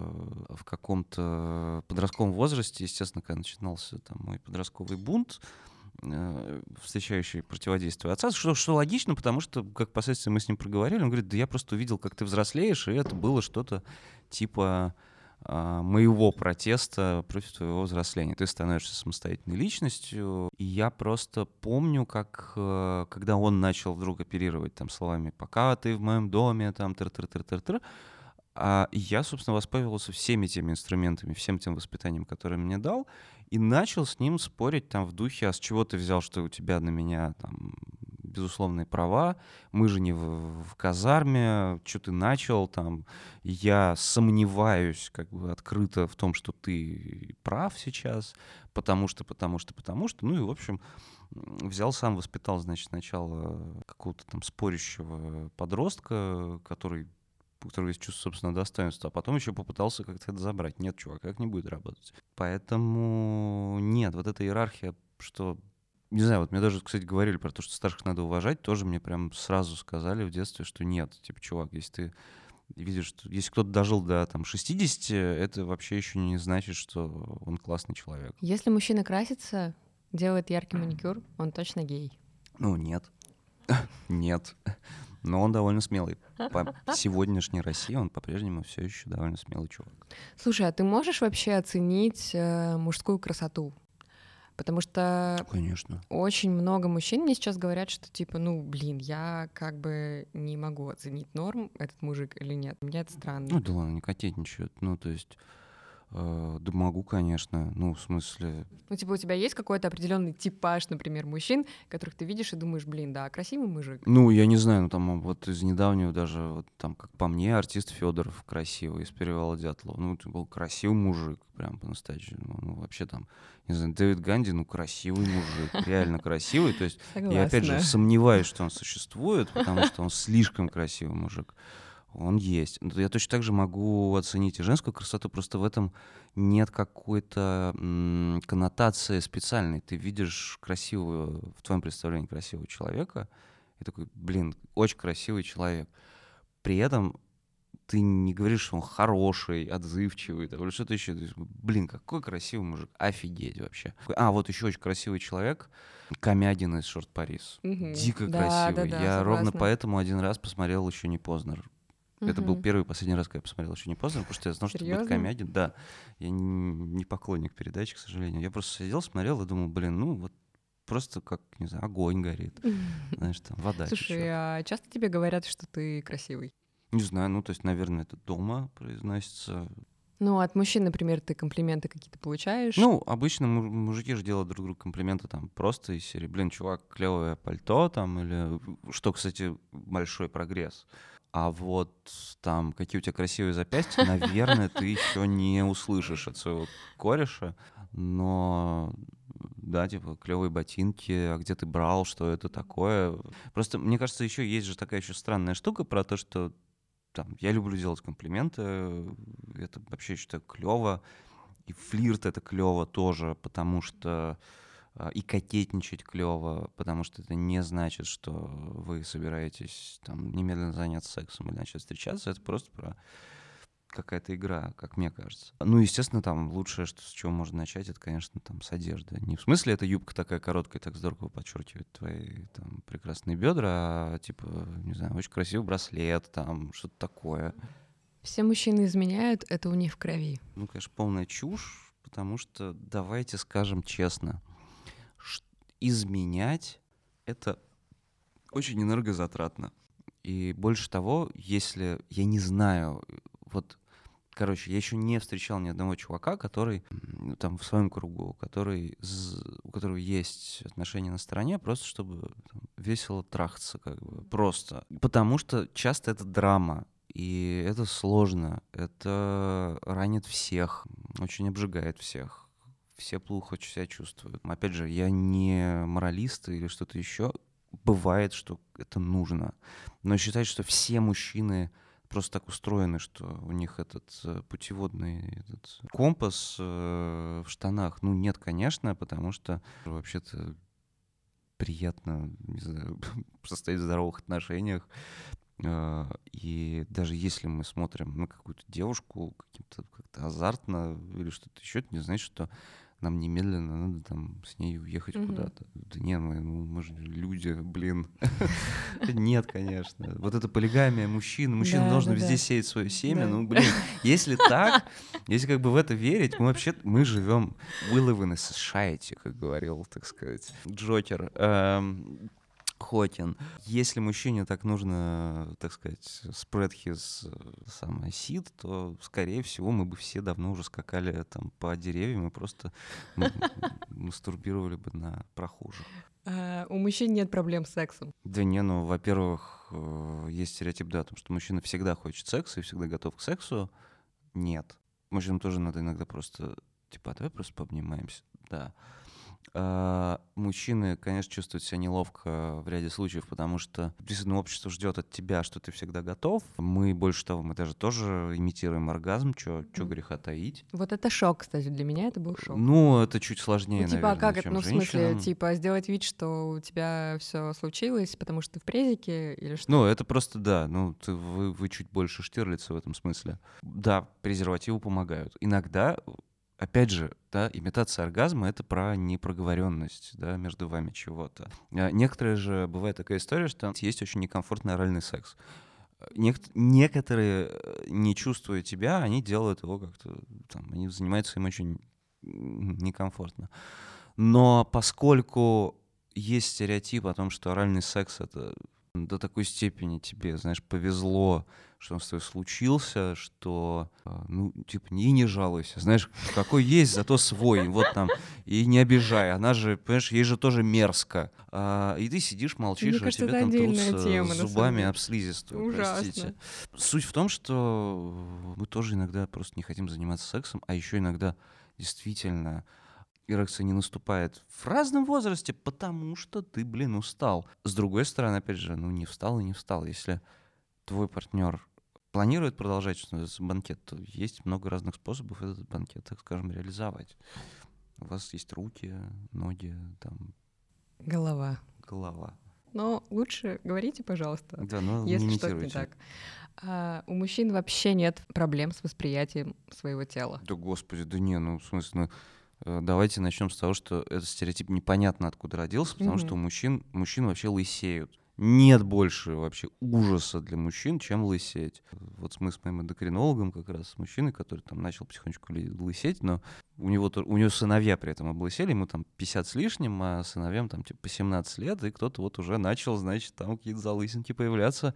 в каком-то подростковом возрасте, естественно, когда начинался там мой подростковый бунт, э, встречающий противодействие отца, что, что логично, потому что, как последствия мы с ним проговорили, он говорит, да я просто увидел, как ты взрослеешь, и это было что-то типа моего протеста против твоего взросления. Ты становишься самостоятельной личностью. И я просто помню, как э, когда он начал вдруг оперировать там словами «пока ты в моем доме», там тыр-тыр-тыр-тыр-тыр, а я, собственно, воспользовался всеми теми инструментами, всем тем воспитанием, которое мне дал, и начал с ним спорить там в духе, а с чего ты взял, что у тебя на меня там безусловные права, мы же не в, в казарме, что ты начал там, я сомневаюсь как бы открыто в том, что ты прав сейчас, потому что, потому что, потому что, ну и, в общем, взял сам, воспитал, значит, сначала какого-то там спорящего подростка, который у которого есть чувство собственного достоинства, а потом еще попытался как-то это забрать. Нет, чувак, как не будет работать. Поэтому нет, вот эта иерархия, что не знаю, вот мне даже, кстати, говорили про то, что старших надо уважать, тоже мне прям сразу сказали в детстве, что нет, типа, чувак, если ты видишь, что если кто-то дожил до там 60, это вообще еще не значит, что он классный человек. Если мужчина красится, делает яркий маникюр, он точно гей. Ну, нет. Нет. Но он довольно смелый. По сегодняшней России он по-прежнему все еще довольно смелый чувак. Слушай, а ты можешь вообще оценить э, мужскую красоту? Потому что Конечно. очень много мужчин мне сейчас говорят, что типа, ну, блин, я как бы не могу оценить норм этот мужик или нет. Мне это странно. Ну да ладно, не кокетничают. Ну, то есть, да могу, конечно. Ну, в смысле, Ну, типа, у тебя есть какой-то определенный типаж, например, мужчин, которых ты видишь и думаешь, блин, да, красивый мужик. ну, я не знаю, ну там вот из недавнего даже, вот там, как по мне, артист Федоров красивый из Перевала Дятлова. Ну, это был красивый мужик, прям по-настоящему. Ну, вообще там, не знаю, Дэвид Ганди, ну, красивый мужик, реально красивый. То есть, я опять же сомневаюсь, что он существует, потому что он слишком красивый мужик. Он есть. Я точно так же могу оценить и женскую красоту, просто в этом нет какой-то коннотации специальной. Ты видишь красивого, в твоем представлении красивого человека, и такой, блин, очень красивый человек. При этом ты не говоришь, что он хороший, отзывчивый, там, или что-то еще. Есть, блин, какой красивый мужик, офигеть вообще. А, вот еще очень красивый человек, Камядин из Шорт Парис. Мгм. Дико Да, красивый. да, да, Я ровно согласна. поэтому один раз посмотрел еще не Познер. Это был первый и последний раз, когда я посмотрел еще не Познер, потому что я знал, что это будет Серьезно? Камядин. Да, я не поклонник передачи, к сожалению. Я просто сидел, смотрел и думал, блин, ну вот просто как, не знаю, огонь горит. Знаешь, там вода Слушай, течет. а часто тебе говорят, что ты красивый? Не знаю, ну, то есть, наверное, это дома произносится. Ну, от мужчин, например, ты комплименты какие-то получаешь? Ну, обычно му- мужики же делают друг другу комплименты там просто из серии, блин, чувак, клевое пальто там, или что, кстати, большой прогресс. А вот там, какие у тебя красивые запястья, наверное, ты еще не услышишь от своего кореша, но да, типа, клевые ботинки, а где ты брал, что это такое. Просто, мне кажется, еще есть же такая еще странная штука про то, что там, я люблю делать комплименты, это вообще считаю клево, и флирт это клево тоже, потому что и кокетничать клево, потому что это не значит, что вы собираетесь там немедленно заняться сексом или начать встречаться, это просто про какая-то игра, как мне кажется. Ну, естественно, там лучшее, что, с чего можно начать, это, конечно, там с одежды. Не в смысле, эта юбка такая короткая, так здорово подчеркивает твои там прекрасные бедра, а типа, не знаю, очень красивый браслет, там что-то такое. Все мужчины изменяют, это у них в крови. Ну, конечно, полная чушь, потому что давайте скажем честно, изменять это очень энергозатратно. И больше того, если я не знаю, вот, короче, я еще не встречал ни одного чувака, который м, там в своем кругу, который, у которого есть отношения на стороне, просто чтобы там, весело трахаться, как бы, просто. Потому что часто это драма, и это сложно, это ранит всех, очень обжигает всех. Все плохо себя чувствуют. Опять же, я не моралист или что-то еще. Бывает, что это нужно. Но считать, что все мужчины просто так устроены, что у них этот э, путеводный этот компас э, в штанах. Ну, нет, конечно, потому что вообще-то приятно, не знаю, состоять в здоровых отношениях. Э, И даже если мы смотрим на какую-то девушку каким-то как-то азартно или что-то еще, это не значит, что нам немедленно надо там с ней уехать Мгм. куда-то. Да не, мы, ну, мы же люди, блин. Нет, конечно. Вот это полигамия мужчин. Мужчина должен везде сеять свое семя. Ну, блин, если так, если как бы в это верить, мы вообще, мы живем we live in a society, как говорил, так сказать, Джокер. Хотин. Если мужчине так нужно, так сказать, spread his э, самое seed, то, скорее всего, мы бы все давно уже скакали там по деревьям и просто мастурбировали бы на прохожих. А, у мужчин нет проблем с сексом. Да не, ну, во-первых, э, есть стереотип, да, о том, что мужчина всегда хочет секса и всегда готов к сексу. Нет. Мужчинам тоже надо иногда просто, типа, а давай просто пообнимаемся. Да. А, мужчины, конечно, чувствуют себя неловко в ряде случаев, потому что действительно общество ждет от тебя, что ты всегда готов. Мы, больше того, мы даже тоже имитируем оргазм, что Мгм. греха таить. Вот это шок, кстати, для меня это был шок. Ну, это чуть сложнее, Ну, типа, а наверное, как это? чем Ну, в смысле, женщинам. типа, сделать вид, что у тебя все случилось, потому что ты в презике или что? Ну, это просто, да, ну, ты- вы, вы чуть больше Штирлица в этом смысле. Да, презервативы помогают. Иногда, опять же, да, имитация оргазма — это про непроговоренность, да, между вами чего-то. А Некоторые же, бывает такая история, что есть очень некомфортный оральный секс. Нек- некоторые, э, не чувствуя тебя, они делают его как-то, там, они занимаются им очень некомфортно. Но поскольку есть стереотип о том, что оральный секс — это до такой степени тебе, знаешь, повезло, что он с тобой случился, что, а, ну, типа, и не жалуйся, знаешь, какой есть, зато свой, вот там, и не обижай, она же, понимаешь, ей же тоже мерзко. А, и ты сидишь, молчишь, Мне а тебе там трутся тема, на самом зубами об слизистую, Ужасно. простите. Суть в том, что мы тоже иногда просто не хотим заниматься сексом, а еще иногда действительно эрекция не наступает в разном возрасте, потому что ты, блин, устал. С другой стороны, опять же, ну не встал и не встал. Если твой партнер планирует продолжать банкет, то есть много разных способов этот банкет, так скажем, реализовать. У вас есть руки, ноги, там, Голова. голова. но лучше говорите, пожалуйста, Да, но не если что-то не так. А, у мужчин вообще нет проблем с восприятием своего тела. Да господи, да не, ну в смысле, ну, э, давайте начнем с того, что этот стереотип непонятно откуда родился, потому что у мужчин, мужчин вообще лысеют. Нет больше вообще ужаса для мужчин, чем лысеть. Вот мы с моим эндокринологом как раз, мужчиной, который там начал потихонечку лысеть, но у него, у него сыновья при этом облысели, ему там 50 с лишним, а сыновьям там типа по 17 лет, и кто-то вот уже начал, значит, там какие-то залысинки появляться.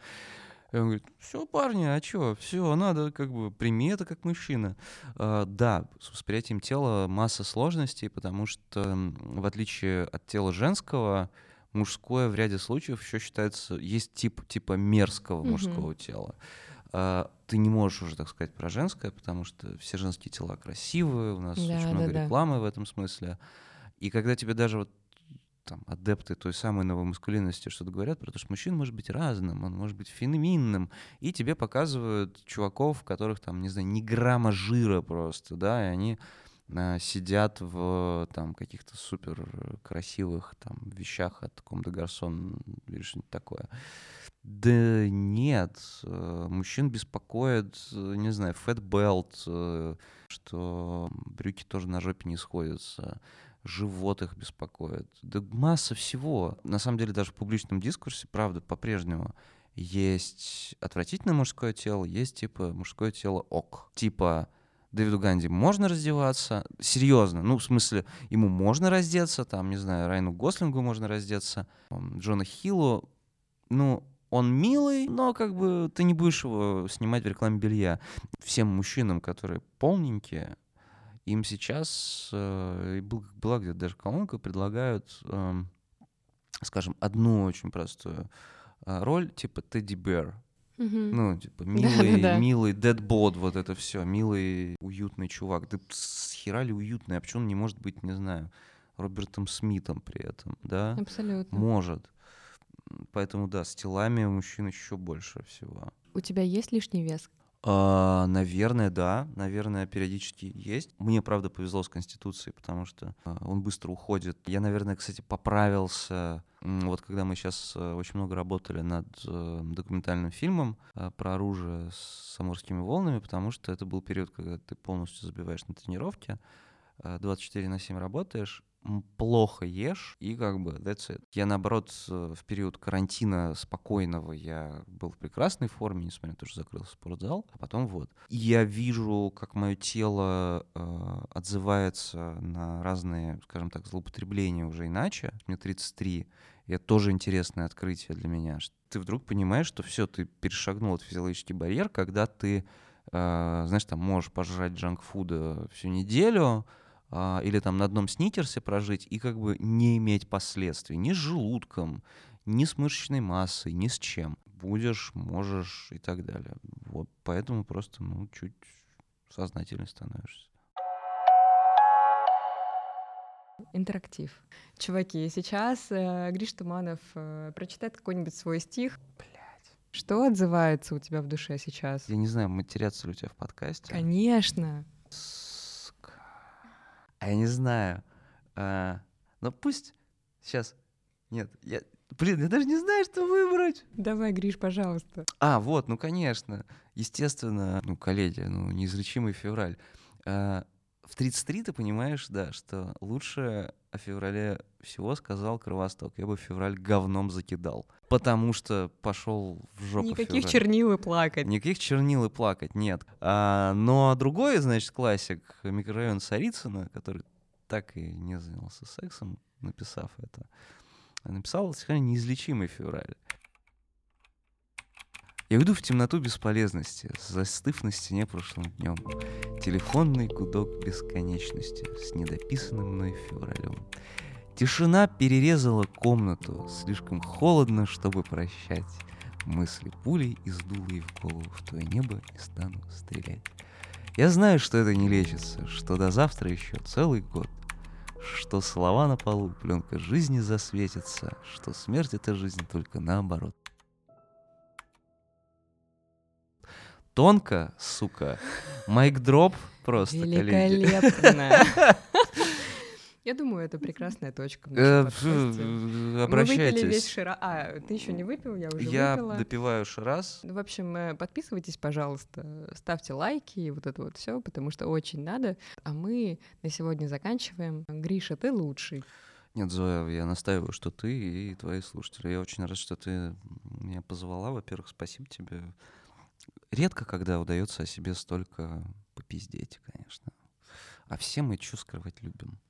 И он говорит, все, парни, а чё, все, надо как бы, прими это как мужчина. А, да, с восприятием тела масса сложностей, потому что в отличие от тела женского, мужское в ряде случаев еще считается, есть тип типа мерзкого Мгм. мужского тела. А, ты не можешь уже так сказать про женское, потому что все женские тела красивые, у нас Да, очень много да, да. рекламы в этом смысле. И когда тебе даже вот там, адепты той самой новомаскулинности что-то говорят про то, что мужчина может быть разным, он может быть феминным, и тебе показывают чуваков, которых там, не знаю, ни грамма жира просто, да, и они сидят в там каких-то супер красивых там вещах от Ком де Гарсон или что-нибудь такое. Да нет, э, мужчин беспокоит, э, не знаю, фэт белт, что брюки тоже на жопе не сходятся, живот их беспокоит. Да масса всего. На самом деле даже в публичном дискурсе, правда, по-прежнему есть отвратительное мужское тело, есть типа мужское тело ок. Типа Дэвиду Ганди можно раздеваться, серьезно, ну, в смысле, ему можно раздеться, там, не знаю, Райну Гослингу можно раздеться, Джона Хиллу, ну, он милый, но как бы ты не будешь его снимать в рекламе белья. Всем мужчинам, которые полненькие, им сейчас, э, была где-то даже колонка, предлагают, эм, скажем, одну очень простую э, роль, типа Тедди Бэр. Мгм. Ну, типа, милый, Да-да-да. милый дедбод, вот это все, милый, уютный чувак. Да с хера ли уютный, а почему он не может быть, не знаю, Робертом Смитом при этом, да? Абсолютно. Может. Поэтому, да, с телами у мужчин еще больше всего. У тебя есть лишний вес? А, наверное, да. Наверное, периодически есть. Мне, правда, повезло с Конституцией, потому что а, он быстро уходит. Я, наверное, кстати, поправился. Вот когда мы сейчас очень много работали над э, документальным фильмом э, про оружие с самурскими волнами, потому что это был период, когда ты полностью забиваешь на тренировке, э, 24 на 7 работаешь, плохо ешь, и как бы that's it. Я, наоборот, э, в период карантина спокойного я был в прекрасной форме, несмотря на то, что закрылся спортзал, а потом вот. И я вижу, как мое тело э, отзывается на разные, скажем так, злоупотребления уже иначе. Мне 33, и это тоже интересное открытие для меня. Ты вдруг понимаешь, что все, ты перешагнул этот физиологический барьер, когда ты, э, знаешь, там можешь пожрать джанкфуда всю неделю, а, или там на одном сникерсе прожить и как бы не иметь последствий ни с желудком, ни с мышечной массой, ни с чем. Будешь, можешь и так далее. Вот поэтому просто, ну, чуть сознательнее становишься. Интерактив. Чуваки, сейчас э, Гриш Туманов э, прочитает какой-нибудь свой стих. Что отзывается у тебя в душе сейчас? Я не знаю, матерятся ли у тебя в подкасте. Конечно. Сука. А я не знаю. А, ну пусть сейчас. Нет, я. Блин, я даже не знаю, что выбрать. Давай, Гриш, пожалуйста. А, вот, ну конечно. Естественно, ну, коллеги, ну, неизлечимый февраль. А, в 33 ты понимаешь, да, что лучше о феврале всего сказал Кровосток. Я бы февраль говном закидал. Потому что пошел в жопу Никаких февраль. чернил и плакать. Никаких чернил и плакать, нет. А, но другой, значит, классик, микрорайон Царицына, который так и не занялся сексом, написав это, написал стихотворение «Неизлечимый февраль». Я уйду в темноту бесполезности, застыв на стене прошлым днем. Телефонный гудок бесконечности с недописанным мной февралем. Тишина перерезала комнату, слишком холодно, чтобы прощать. Мысли пулей из дулы в голову в твое небо не стану стрелять. Я знаю, что это не лечится, что до завтра еще целый год, что слова на полу, пленка жизни засветится, что смерть — это жизнь только наоборот. Тонко, сука. Майк дроп просто. Великолепно. Я думаю, это прекрасная точка. Э, подкасте. Мы выпили весь Обращайтесь. шира... А, ты еще не выпил, я уже Я выпила. допиваю раз. Ну, В общем, э, подписывайтесь, пожалуйста, ставьте лайки и вот это вот все, потому что очень надо. А мы на сегодня заканчиваем. Гриша, ты лучший. Нет, Зоя, я настаиваю, что ты и твои слушатели. Я очень рад, что ты меня позвала. Во-первых, спасибо тебе. Редко, когда удается о себе столько попиздеть, конечно. А все мы скрывать любим.